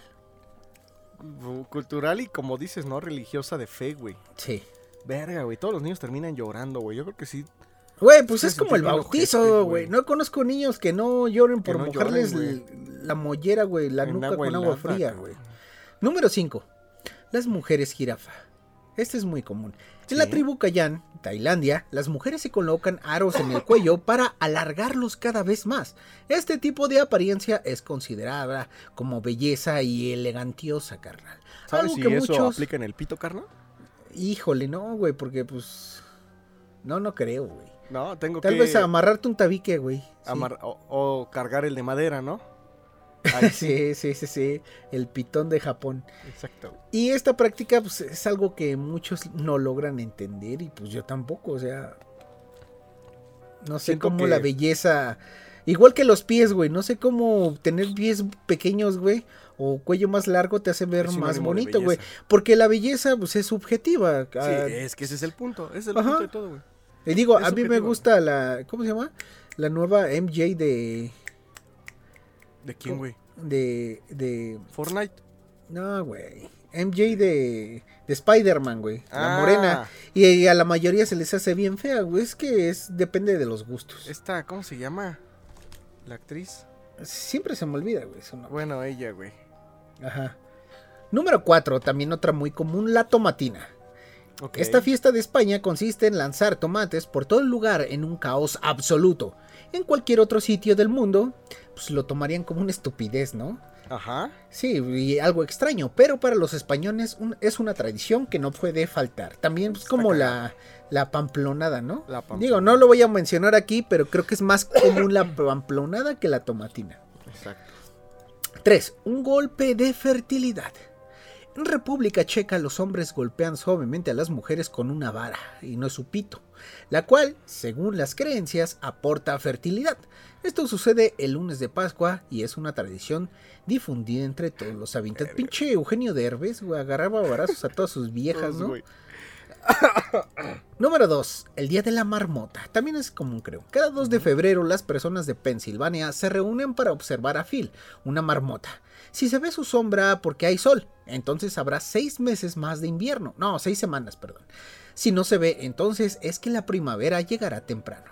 cultural y como dices, ¿no? Religiosa de fe, güey. Sí. Verga, güey. Todos los niños terminan llorando, güey. Yo creo que sí. Güey, pues es como el bautizo, güey. No conozco niños que no lloren por mojarles la mollera, güey, la nuca con agua fría, güey. Número 5. Las mujeres jirafa. Este es muy común. En la tribu Kayan, Tailandia, las mujeres se colocan aros en el cuello para alargarlos cada vez más. Este tipo de apariencia es considerada como belleza y elegantiosa, carnal. ¿Sabes si eso aplica en el pito, carnal? Híjole, no, güey, porque pues... No, no creo, güey. No, tengo que... Tal vez amarrarte un tabique, güey. o cargar el de madera, ¿no? *laughs* sí, sí, sí, sí. El pitón de Japón. Exacto. Y esta práctica pues, es algo que muchos no logran entender y pues yo tampoco, o sea... No sé cómo la belleza... Igual que los pies, güey. No sé cómo tener pies pequeños, güey. O cuello más largo te hace ver más bonito, güey. Porque la belleza, pues, es subjetiva. Sí, ah, es que ese es el punto. Ese es el punto de todo, güey. Y digo, a mí me gusta la... ¿Cómo se llama? La nueva MJ de... ¿De quién, güey? De, de... Fortnite. No, güey. MJ de, de Spider-Man, güey. La ah. morena. Y a la mayoría se les hace bien fea, güey. Es que es depende de los gustos. Esta, ¿cómo se llama? La actriz. Siempre se me olvida, güey. Bueno, ella, güey. Ajá. Número 4, también otra muy común, la tomatina. Esta fiesta de España consiste en lanzar tomates por todo el lugar en un caos absoluto. En cualquier otro sitio del mundo, pues lo tomarían como una estupidez, ¿no? Ajá. Sí, y algo extraño, pero para los españoles es una tradición que no puede faltar. También es como la, la, pamplonada, ¿no? La Digo, no lo voy a mencionar aquí, pero creo que es más común la pamplonada que la tomatina. Exacto. 3. Un golpe de fertilidad. En República Checa los hombres golpean suavemente a las mujeres con una vara, y no es su pito, la cual, según las creencias, aporta fertilidad. Esto sucede el lunes de Pascua y es una tradición difundida entre todos los habitantes. Pinche Eugenio Derbez, güey, agarraba barazos a todas sus viejas, ¿no? Número 2. El Día de la Marmota. También es común, creo. Cada 2 de febrero las personas de Pensilvania se reúnen para observar a Phil, una marmota. Si se ve su sombra porque hay sol, entonces habrá 6 meses más de invierno. No, 6 semanas, perdón. Si no se ve, entonces es que la primavera llegará temprano.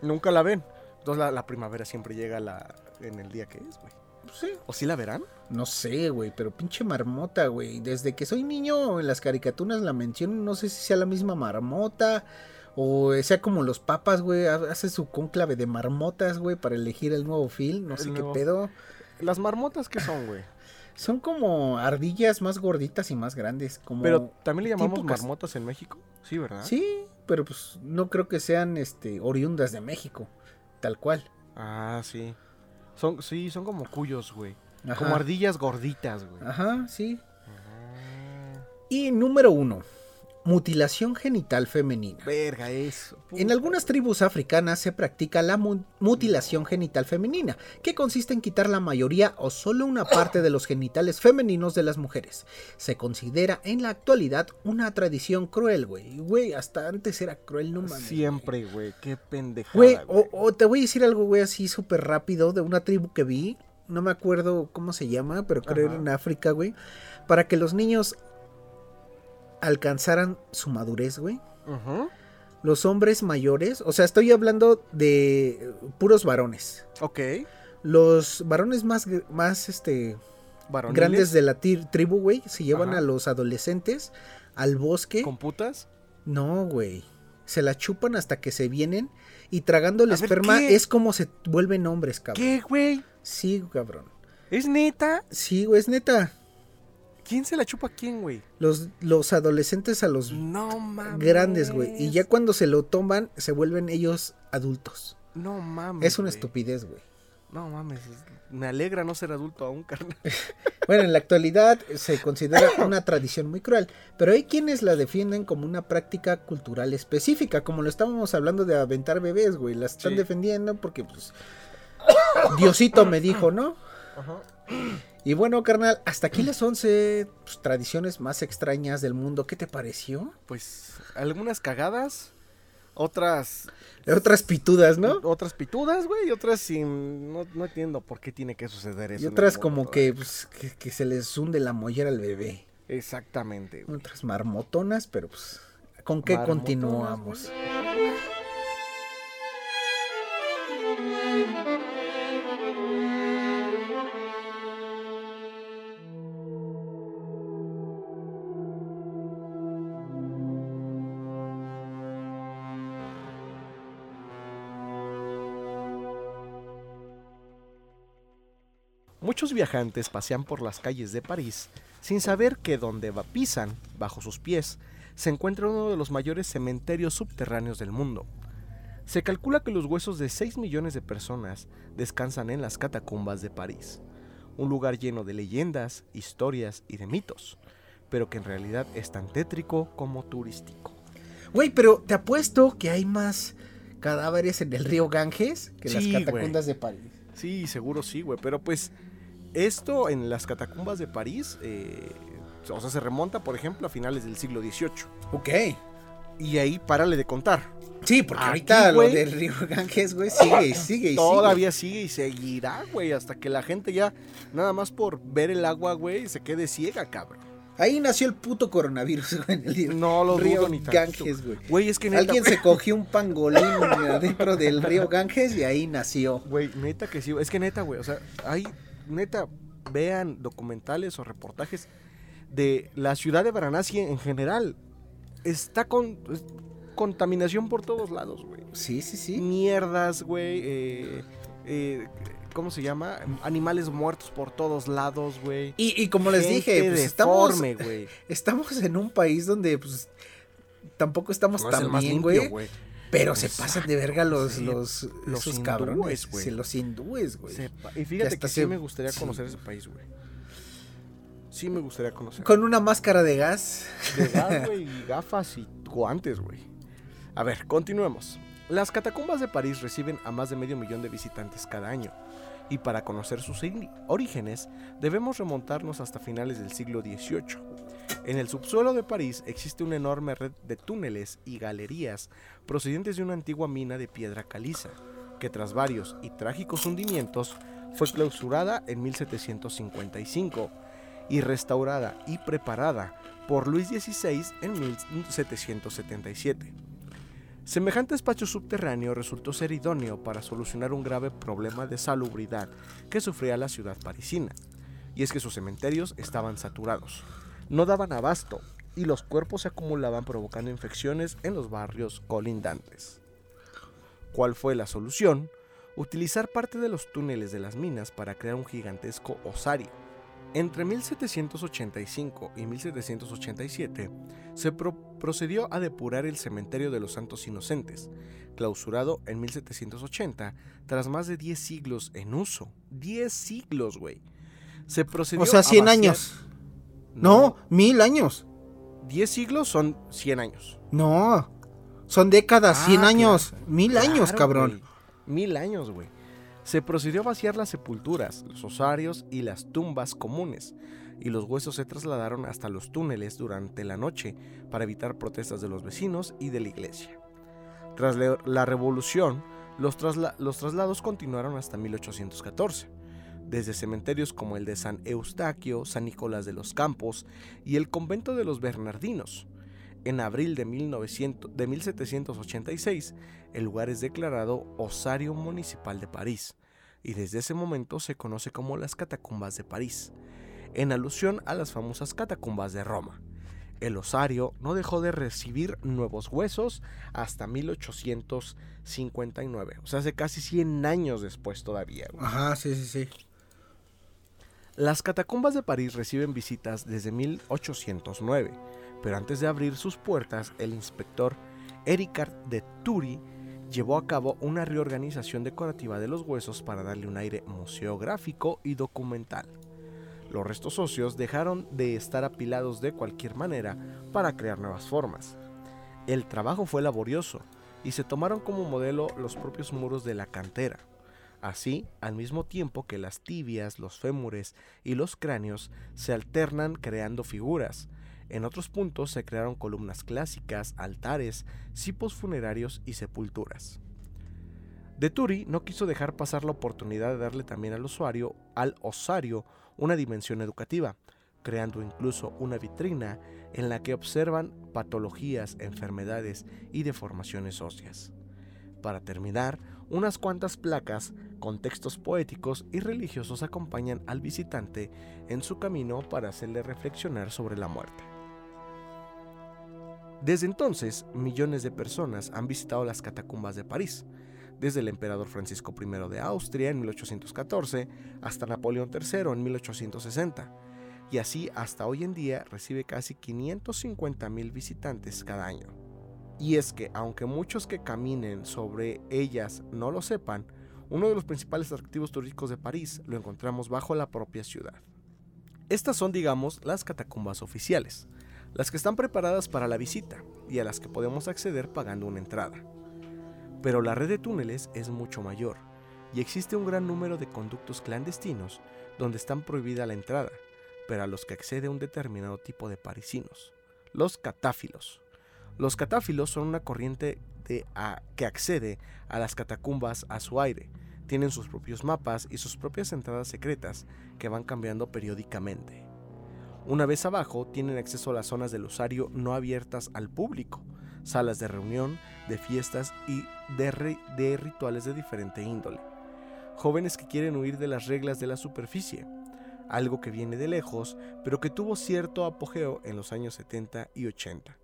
Nunca la ven. Entonces la, primavera siempre llega la, en el día que es, güey. Sí. ¿O si la verán? No sé, güey, pero pinche marmota, güey. Desde que soy niño en las caricaturas la menciono, no sé si sea la misma marmota o sea como los papas, güey, hace su conclave de marmotas, güey, para elegir el nuevo film, no sé qué pedo. ¿Las marmotas qué son, güey? *laughs* Son como ardillas más gorditas y más grandes, como Pero también le llamamos marmotas en México, sí, ¿verdad? Sí, pero pues no creo que sean este oriundas de México, tal cual. Ah, sí. Son, sí, son como cuyos, güey. Como ardillas gorditas, güey. Ajá, sí. Y número uno, mutilación genital femenina. Verga, eso. En algunas tribus africanas se practica la mutilación genital femenina, que consiste en quitar la mayoría o solo una parte de los genitales femeninos de las mujeres. Se considera en la actualidad una tradición cruel, güey. Güey, hasta antes era cruel, no mames. Siempre, güey, qué pendejada. Güey, o, te voy a decir algo, güey, así súper rápido de una tribu que vi. No me acuerdo cómo se llama, pero creo que era en África, güey. Para que los niños alcanzaran su madurez, güey. Los hombres mayores, o sea, estoy hablando de puros varones. Ok. Los varones más, más este, grandes de la tribu, güey, se llevan a los adolescentes al bosque. ¿Con putas? No, güey. Se la chupan hasta que se vienen y tragando el esperma es como se vuelven hombres, cabrón. ¿Qué, güey? Sí, cabrón. ¿Es neta? Sí, güey, es neta. ¿Quién se la chupa a quién, güey? Los, los adolescentes a los grandes, güey. Y ya cuando se lo toman, se vuelven ellos adultos. No mames. Es una estupidez, güey. No mames. Me alegra no ser adulto aún, carnal. *laughs* bueno, en la actualidad se considera *coughs* una tradición muy cruel, pero hay quienes la defienden como una práctica cultural específica, como lo estábamos hablando de aventar bebés, güey. La están defendiendo porque, pues, *coughs* Diosito me dijo, ¿no? Ajá. Y bueno, carnal, hasta aquí las 11 pues, tradiciones más extrañas del mundo. ¿Qué te pareció? Pues algunas cagadas, otras... Otras pitudas, ¿no? Otras pitudas, güey, y otras sin... No, entiendo por qué tiene que suceder eso. Y otras como pues, que, que, se les hunde la mollera al bebé. Exactamente. Otras marmotonas, pero pues... ¿Con qué continuamos? Muchos viajantes pasean por las calles de París sin saber que donde pisan, bajo sus pies, se encuentra uno de los mayores cementerios subterráneos del mundo. Se calcula que los huesos de 6 millones de personas descansan en las catacumbas de París, un lugar lleno de leyendas, historias y de mitos, pero que en realidad es tan tétrico como turístico. Güey, pero te apuesto que hay más cadáveres en el río Ganges que en las catacumbas de París. Sí, seguro sí, güey, pero pues esto en las catacumbas de París, eh, o sea, se remonta, por ejemplo, a finales del siglo XVIII. Ok. Y ahí párale de contar. Sí, porque ahorita lo del río Ganges, güey, sigue y sigue y Todavía sigue. y seguirá, güey, hasta que la gente ya, nada más por ver el agua, güey, se quede ciega, cabrón. Ahí nació el puto coronavirus, güey, en el no lo río ni Ganges, güey. Güey, es que neta, Alguien se cogió un pangolín *laughs* adentro del río Ganges y ahí nació. Güey, neta que sí, es que neta, güey, o sea, hay neta, vean documentales o reportajes de la ciudad de Varanasi en general. Está con contaminación por todos lados, güey. Sí, sí, sí. Mierdas, güey. Eh, eh, ¿Cómo se llama? Animales muertos por todos lados, güey. Y, como les dije, pues estamos, *laughs* estamos en un país donde pues tampoco estamos tan bien, güey. Pero se pasan de verga los, los, los esos cabrones, güey. los hindúes, güey. Y fíjate que, sí me gustaría conocer ese país, güey. Sí me gustaría conocer. Con una máscara de gas. De gas, *laughs* güey, y gafas y guantes, güey. A ver, continuemos. Las catacumbas de París reciben a más de medio millón de visitantes cada año. Y para conocer sus orígenes, debemos remontarnos hasta finales del siglo XVIII. En el subsuelo de París existe una enorme red de túneles y galerías procedentes de una antigua mina de piedra caliza, que tras varios y trágicos hundimientos fue clausurada en 1755 y restaurada y preparada por Luis XVI en 1777. Semejante espacio subterráneo resultó ser idóneo para solucionar un grave problema de salubridad que sufría la ciudad parisina, y es que sus cementerios estaban saturados, no daban abasto y los cuerpos se acumulaban provocando infecciones en los barrios colindantes. ¿Cuál fue la solución? Utilizar parte de los túneles de las minas para crear un gigantesco osario. Entre 1785 y 1787 se procedió a depurar el cementerio de los Santos Inocentes, clausurado en 1780 tras más de 10 siglos en uso. 10 siglos, güey. Se procedió O sea, 100 años. No, mil años. 10 siglos son 100 años. No, son décadas, 100 ah, años, mil años, cabrón. Mil años, güey. Se procedió a vaciar las sepulturas, los osarios y las tumbas comunes, y los huesos se trasladaron hasta los túneles durante la noche para evitar protestas de los vecinos y de la iglesia. Tras la revolución, los, los traslados continuaron hasta 1814 desde cementerios como el de San Eustaquio, San Nicolás de los Campos y el convento de los Bernardinos, en abril de, 1900, de 1786, el lugar es declarado Osario Municipal de París, y desde ese momento se conoce como las Catacumbas de París, en alusión a las famosas Catacumbas de Roma. El osario no dejó de recibir nuevos huesos hasta 1859, o sea, hace casi 100 años después todavía. Ajá, sí, sí, sí. Las catacumbas de París reciben visitas desde 1809 pero antes de abrir sus puertas, el inspector Ericard de Turi llevó a cabo una reorganización decorativa de los huesos para darle un aire museográfico y documental. Los restos óseos dejaron de estar apilados de cualquier manera para crear nuevas formas. El trabajo fue laborioso y se tomaron como modelo los propios muros de la cantera. Así, al mismo tiempo que las tibias, los fémures y los cráneos se alternan creando figuras, en otros puntos se crearon columnas clásicas, altares, cipos funerarios y sepulturas. De Turi no quiso dejar pasar la oportunidad de darle también al usuario, al osario, una dimensión educativa, creando incluso una vitrina en la que observan patologías, enfermedades y deformaciones óseas. Para terminar, unas cuantas placas con textos poéticos y religiosos acompañan al visitante en su camino para hacerle reflexionar sobre la muerte. Desde entonces, millones de personas han visitado las catacumbas de París, desde el emperador Francisco I de Austria en 1814 hasta Napoleón III en 1860, y así hasta hoy en día recibe casi 550 mil visitantes cada año. Y es que, aunque muchos que caminen sobre ellas no lo sepan, uno de los principales atractivos turísticos de París lo encontramos bajo la propia ciudad. Estas son, digamos, las catacumbas oficiales, las que están preparadas para la visita y a las que podemos acceder pagando una entrada. Pero la red de túneles es mucho mayor y existe un gran número de conductos clandestinos donde están prohibida la entrada, pero a los que accede un determinado tipo de parisinos, los catáfilos. Los catáfilos son una corriente de que accede a las catacumbas a su aire, tienen sus propios mapas y sus propias entradas secretas que van cambiando periódicamente. Una vez abajo tienen acceso a las zonas del osario no abiertas al público, salas de reunión, de fiestas y de, de rituales de diferente índole. Jóvenes que quieren huir de las reglas de la superficie, algo que viene de lejos, pero que tuvo cierto apogeo en los años 70 y 80.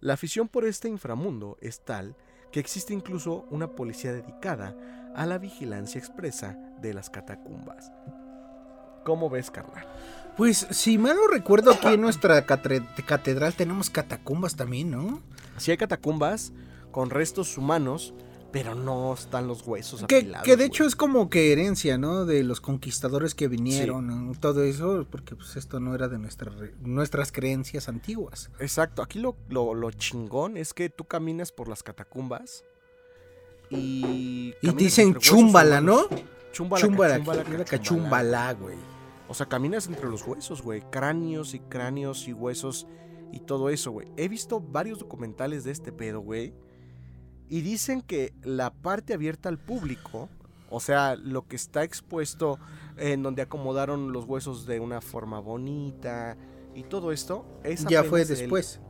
La afición por este inframundo es tal que existe incluso una policía dedicada a la vigilancia expresa de las catacumbas. ¿Cómo ves, carnal? Pues si mal no recuerdo, aquí en nuestra catedral tenemos catacumbas también, ¿no? Sí hay catacumbas con restos humanos, pero no están los huesos que, apilados. Que de hecho es como que herencia, ¿no? De los conquistadores que vinieron, todo eso, porque pues esto no era de nuestra, nuestras creencias antiguas. Exacto, aquí lo, lo, chingón es que tú caminas por las catacumbas y... Y dicen chúmbala, ¿no? Chúmbala, chúmbala, chúmbala, güey. O sea, caminas entre los huesos, güey. Cráneos y cráneos y huesos y todo eso, güey. He visto varios documentales de este pedo, güey y dicen que la parte abierta al público, o sea, lo que está expuesto en donde acomodaron los huesos de una forma bonita y todo esto, es ya fue después.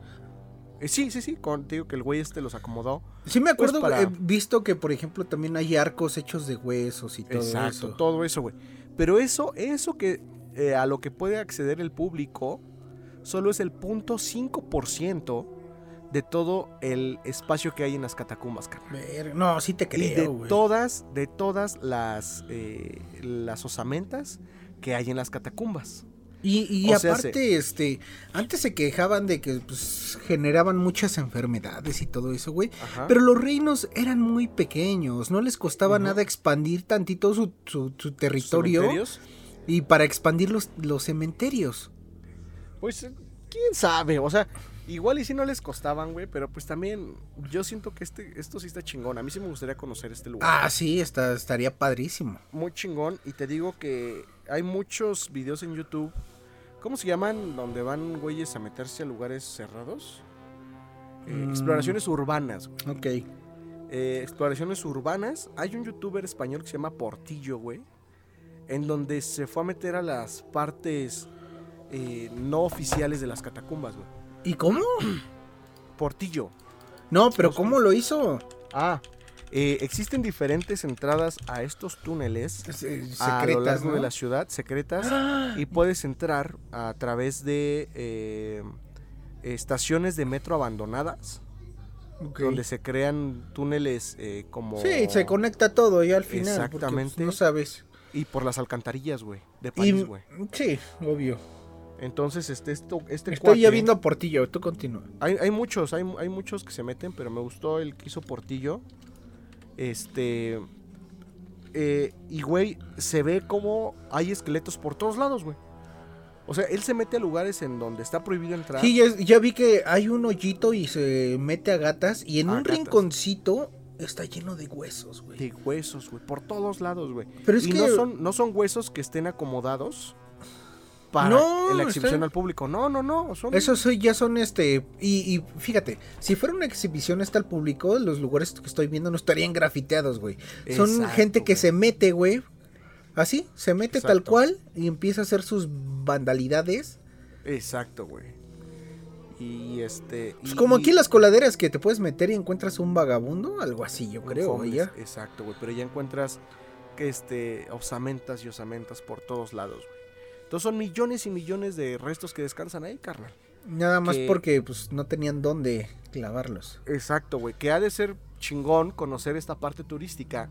Eh, sí, sí, sí, contigo que el güey este los acomodó. Sí me acuerdo, he visto que por ejemplo también hay arcos hechos de huesos y todo Exacto, todo eso, güey. Pero eso, eso que eh, a lo que puede acceder el público, solo es el punto 5% de todo el espacio que hay en las catacumbas, carnal. No, sí te creo, Y de todas, de todas las, eh, las osamentas que hay en las catacumbas. Y, aparte, este, antes se quejaban de que pues, generaban muchas enfermedades y todo eso, güey. Pero los reinos eran muy pequeños, no les costaba nada expandir tantito su, su, territorio. Y para expandir los, los cementerios. Pues, quién sabe, o sea, Igual y si no les costaban, güey, pero pues también yo siento que este, esto sí está chingón. A mí sí me gustaría conocer este lugar. Ah, sí, está, estaría padrísimo. Muy chingón. Y te digo que hay muchos videos en YouTube. ¿Cómo se llaman? Donde van güeyes a meterse a lugares cerrados. Eh, mm. Exploraciones urbanas. Güey. Ok. Eh, exploraciones urbanas. Hay un youtuber español que se llama Portillo, güey. En donde se fue a meter a las partes eh, no oficiales de las catacumbas, güey. ¿Y cómo? Portillo. No, pero ¿cómo lo hizo? Ah, eh, existen diferentes entradas a estos túneles secretas, a lo largo de la ciudad, secretas, ¡Ah! y puedes entrar a través de eh, estaciones de metro abandonadas. Donde se crean túneles eh, como. Sí, se conecta todo y al final. Pues, Exactamente. no sabes. Y por las alcantarillas, güey. De París, güey. Sí, obvio. Entonces, este, esto, este Estoy ya viendo a Portillo, tú continúa. Hay, hay muchos, hay, hay, muchos que se meten, pero me gustó el que hizo Portillo. Este. Eh, y, güey, se ve como hay esqueletos por todos lados, güey. O sea, él se mete a lugares en donde está prohibido entrar. Sí, ya, vi que hay un hoyito y se mete a gatas. Y en un rinconcito está lleno de huesos, güey. De huesos, güey. Por todos lados, güey. Pero es y que... no, son, no son huesos que estén acomodados para la exhibición al público. No, no, no. Son... Esos ya son este. Y, fíjate, si fuera una exhibición está al público, los lugares que estoy viendo no estarían grafiteados, güey. Son gente que se mete, güey. Así, se mete tal cual y empieza a hacer sus vandalidades. Exacto, güey. Y este. Pues como aquí las coladeras que te puedes meter y encuentras un vagabundo, algo así, yo creo, güey. Exacto, güey. Pero ya encuentras que este osamentas y osamentas por todos lados, güey. Entonces son millones y millones de restos que descansan ahí, carnal. Nada más porque pues no tenían dónde clavarlos. Exacto, güey. Que ha de ser chingón conocer esta parte turística,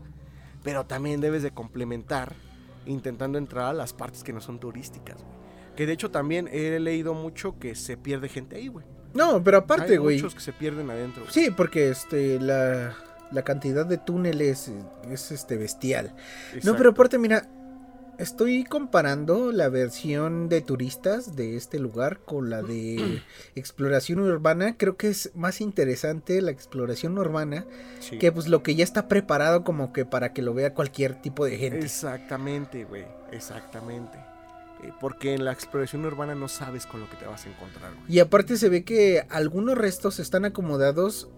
pero también debes de complementar intentando entrar a las partes que no son turísticas, güey. Que de hecho también he leído mucho que se pierde gente ahí, güey. No, pero aparte, güey. Hay muchos que se pierden adentro. Sí, porque este la, la cantidad de túneles es este bestial. No, pero aparte, mira, Estoy comparando la versión de turistas de este lugar con la de *clears throat* exploración urbana. Creo que es más interesante la exploración urbana que pues lo que ya está preparado como que para que lo vea cualquier tipo de gente. Exactamente, güey. Exactamente. Eh, porque en la exploración urbana no sabes con lo que te vas a encontrar. Y aparte se ve que algunos restos están acomodados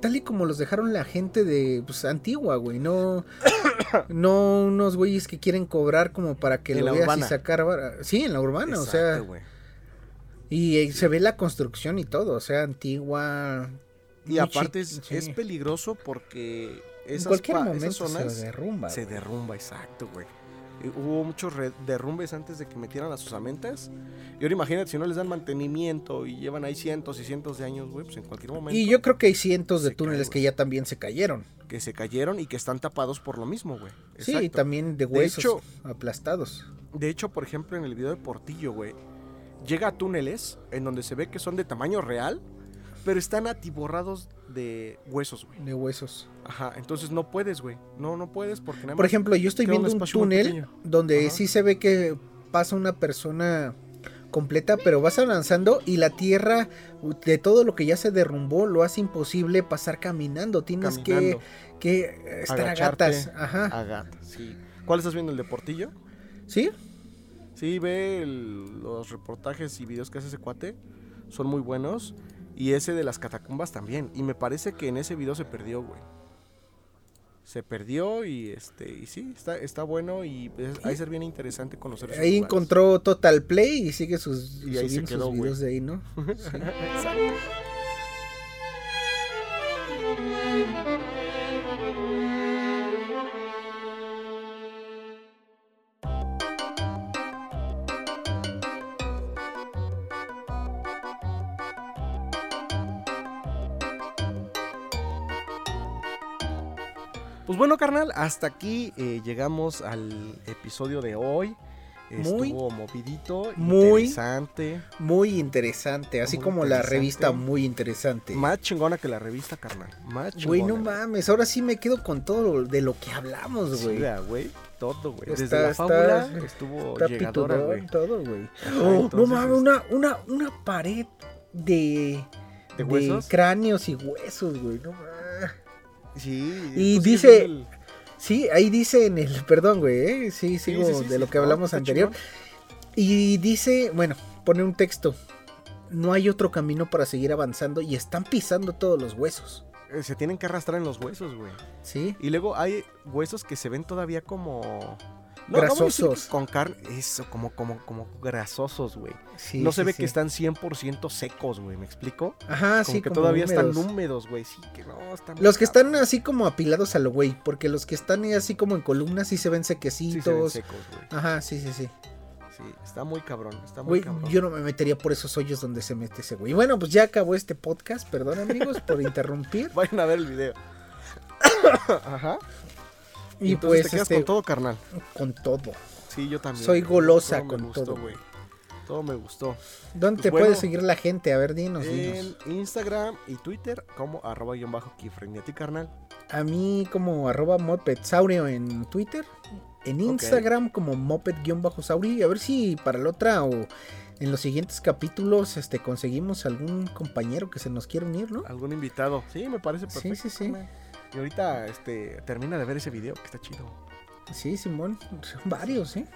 tal y como los dejaron la gente de pues, antigua, güey. No, *coughs* no unos güeyes que quieren cobrar como para que lo veas y sacar. Sí, en la urbana, o sea. Y eh, se ve la construcción y todo, o sea, antigua. Y aparte es, peligroso porque esas, en cualquier momento se derrumba. Se derrumba, exacto, güey hubo muchos derrumbes antes de que metieran las osamentas. Y ahora imagínate, si no les dan mantenimiento y llevan ahí cientos y cientos de años, güey, pues en cualquier momento. Y yo creo que hay cientos de túneles que ya también se cayeron. Que se cayeron y que están tapados por lo mismo, güey. Sí, también de huesos aplastados. De hecho, por ejemplo, en el video de Portillo, güey, llega a túneles en donde se ve que son de tamaño real, pero están atiborrados de huesos, güey. De huesos. Ajá, entonces no puedes, güey. No, no puedes porque nada Por más ejemplo, yo estoy un viendo un túnel donde Ajá. sí se ve que pasa una persona completa, pero vas avanzando y la tierra de todo lo que ya se derrumbó lo hace imposible pasar caminando. Tienes que, caminando. que estar a Agacharte. gatas. Ajá. A gata, sí. ¿Cuál estás viendo? ¿El de Portillo? ¿Sí? Sí, ve el- los reportajes y videos que hace ese cuate. Son muy buenos. Y ese de las catacumbas también. Y me parece que en ese video se perdió, güey. Se perdió y este y sí, está, está bueno y es, ha de ser bien interesante conocer esos Ahí lugares. encontró Total Play y sigue sus, Y ahí se quedó, sus güey. videos de ahí, ¿no? *laughs* Exacto. Pues bueno, carnal, hasta aquí eh, llegamos al episodio de hoy. Muy- Estuvo movidito, muy- interesante. Muy interesante, así Muy como la revista muy interesante. Más chingona que la revista, carnal. Más chingona. Güey, no mames, ahora sí me quedo con todo de lo que hablamos, güey. vea, güey. Todo, güey. Desde Está- la está- fábula estuvo Está llegadora, güey. todo, güey. Oh, no mames, una, una, una pared de, ¿De huesos? cráneos y huesos, güey. No mames. Sí. Y dice- el- Sí, ahí dice en el, perdón, güey, ¿eh? sí, sigo sí, sí, de lo que hablamos anterior. Y dice, bueno, pone un texto. No hay otro camino para seguir avanzando y están pisando todos los huesos. Eh, Se tienen que arrastrar en los huesos, güey. ¿Sí? Y luego hay huesos que se ven todavía como... No, voy a Grasosos. con carne, eso, como, como, como grasosos, güey. Sí, no se sí, ve sí. que están 100% secos, güey, ¿me explico? Ajá, Como sí, que como todavía húmedos. están húmedos, güey. Sí, que no, están... Los que están así como apilados a lo güey, porque los que están así como en columnas sí se ven Sí, se ven sequecitos. secos, güey. Ajá, sí, sí, sí. Sí, está muy cabrón, está muy Güey, cabrón. yo no me metería por esos hoyos donde se mete ese güey. Bueno, pues ya acabó este podcast, perdón amigos por *laughs* interrumpir. Vayan a ver el video. *coughs* Ajá. Y pues te quedas este, con todo, carnal. con todo. Sí, yo también. Soy golosa me con gustó, todo. Todo me gustó. ¿Dónde Pues te bueno. puede seguir la gente? A ver, dinos, En dinos. Instagram y Twitter como arroba guion bajo keyframe. ¿Y a ti, carnal? A mí como arroba mopedsaurio en Twitter. En Instagram como moped-saurio. Y a ver si para la otra o en los siguientes capítulos este conseguimos algún compañero que se nos quiera unir, ¿no? ¿Algún invitado? Sí, me parece Sí, perfecto. sí, sí. carnal. Y ahorita este, termina de ver ese video que está chido. Sí, Simón. Son varios, ¿eh?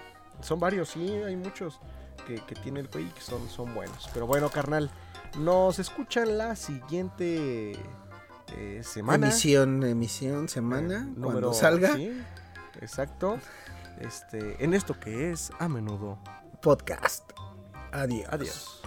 Son varios, sí, hay muchos que, que tiene el güey que son, son buenos. Pero bueno, carnal, nos escuchan la siguiente eh, semana. Emisión, emisión, semana. Eh, cuando salga. sí, exacto. Este, en esto que es a menudo. podcast. Adiós. Adiós.